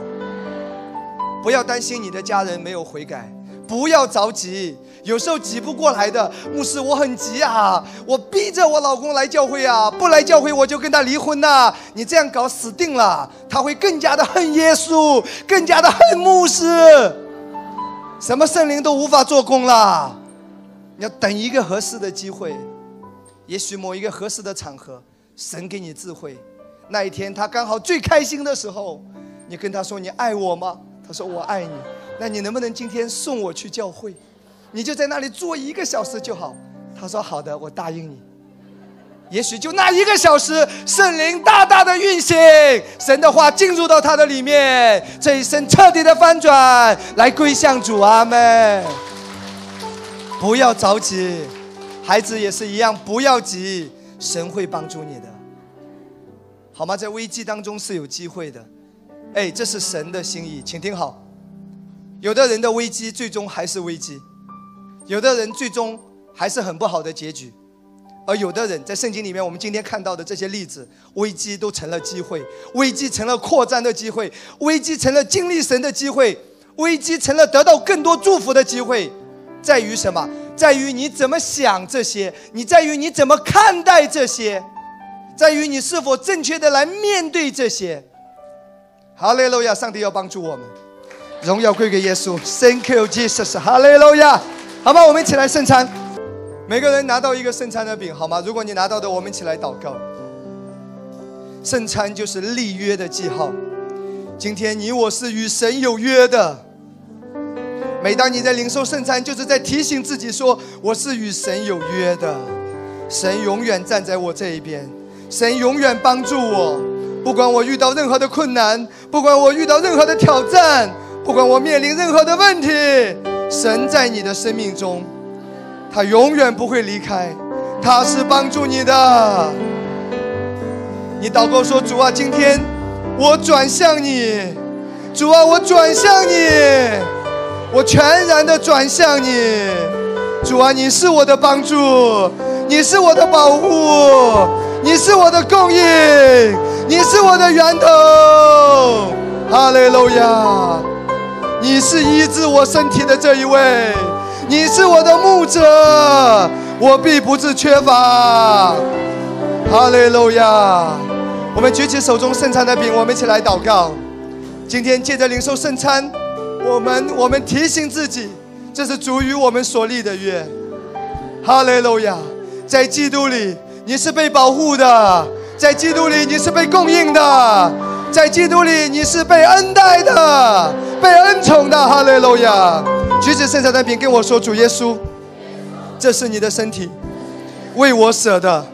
不要担心你的家人没有悔改，不要着急。有时候挤不过来的牧师，我很急啊！我逼着我老公来教会啊，不来教会我就跟他离婚呐！你这样搞死定了，他会更加的恨耶稣，更加的恨牧师，什么圣灵都无法做工了。你要等一个合适的机会，也许某一个合适的场合，神给你智慧，那一天他刚好最开心的时候，你跟他说你爱我吗？他说我爱你，那你能不能今天送我去教会？你就在那里坐一个小时就好。他说：“好的，我答应你。”也许就那一个小时，圣灵大大的运行，神的话进入到他的里面，这一生彻底的翻转，来归向主。阿门。不要着急，孩子也是一样，不要急，神会帮助你的，好吗？在危机当中是有机会的。哎，这是神的心意，请听好。有的人的危机最终还是危机。有的人最终还是很不好的结局，而有的人在圣经里面，我们今天看到的这些例子，危机都成了机会，危机成了扩张的机会，危机成了经历神的机会，危机成了得到更多祝福的机会，在于什么？在于你怎么想这些，你在于你怎么看待这些，在于你是否正确的来面对这些。哈利路亚！上帝要帮助我们，荣耀归给耶稣。Thank you, Jesus。哈利路亚。好吗？我们一起来圣餐，每个人拿到一个圣餐的饼，好吗？如果你拿到的，我们一起来祷告。圣餐就是立约的记号，今天你我是与神有约的。每当你在领受圣餐，就是在提醒自己说：我是与神有约的，神永远站在我这一边，神永远帮助我，不管我遇到任何的困难，不管我遇到任何的挑战，不管我面临任何的问题。神在你的生命中，他永远不会离开，他是帮助你的。你祷告说：“主啊，今天我转向你，主啊，我转向你，我全然的转向你。主啊，你是我的帮助，你是我的保护，你是我的供应，你是我的源头。哈利路亚。”你是医治我身体的这一位，你是我的牧者，我必不致缺乏。哈利路亚！我们举起手中圣餐的饼，我们一起来祷告。今天借着领受圣餐，我们我们提醒自己，这是主与我们所立的约。哈利路亚！在基督里，你是被保护的；在基督里，你是被供应的；在基督里，你是被恩待的、被恩宠的。哈利路亚！举起圣餐的饼，跟我说：“主耶稣，这是你的身体，为我舍的。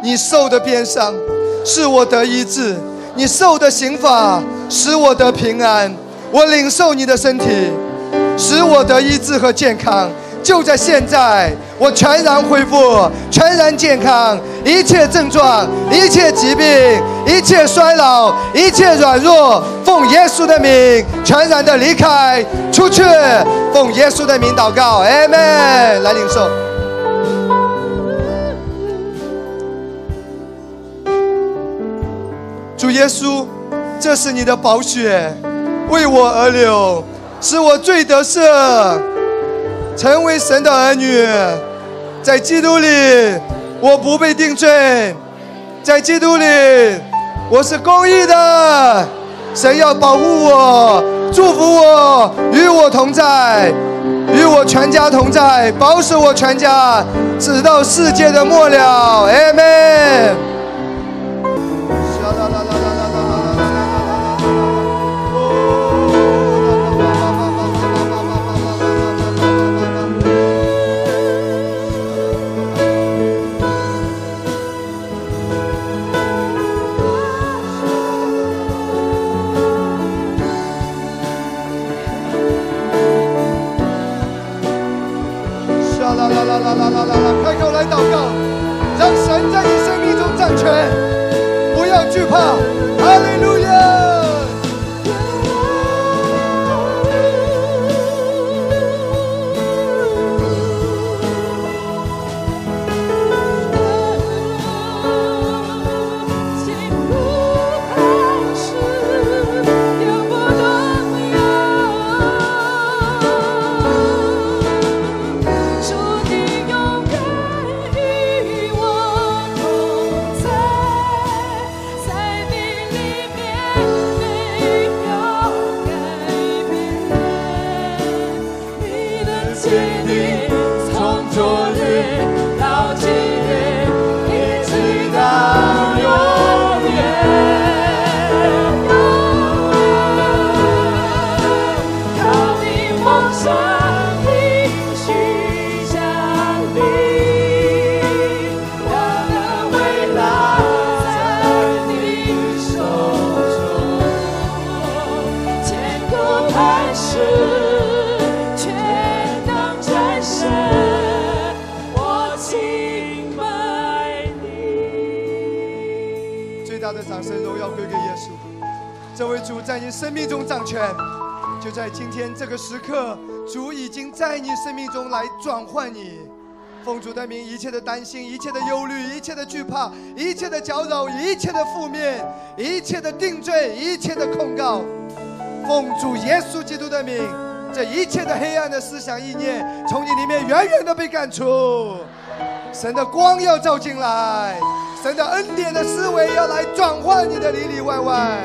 你受的鞭伤，是我得医治；你受的刑罚，使我得平安。我领受你的身体，使我得医治和健康。就在现在，我全然恢复，全然健康，一切症状、一切疾病、一切衰老、一切软弱，奉耶稣的名，全然的离开，出去。奉耶稣的名祷告，阿门。来领受。主耶稣，这是你的宝血，为我而流，使我罪得赦，成为神的儿女。在基督里，我不被定罪；在基督里，我是公义的。神要保护我，祝福我，与我同在，与我全家同在，保守我全家，直到世界的末了。阿的名，一切的担心、一切的忧虑、一切的惧怕、一切的搅扰、一切的负面、一切的定罪、一切的控告，奉主耶稣基督的名，这一切的黑暗的思想意念，从你里面远远的被赶出。神的光要照进来，神的恩典的思维要来转换你的里里外外。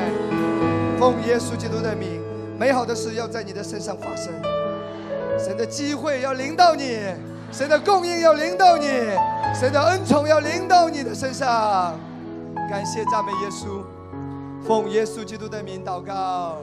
奉耶稣基督的名，美好的事要在你的身上发生，神的机会要临到你，谁的供应要临到你，谁的恩宠要临到你的身上。感谢赞美耶稣，奉耶稣基督的名祷告，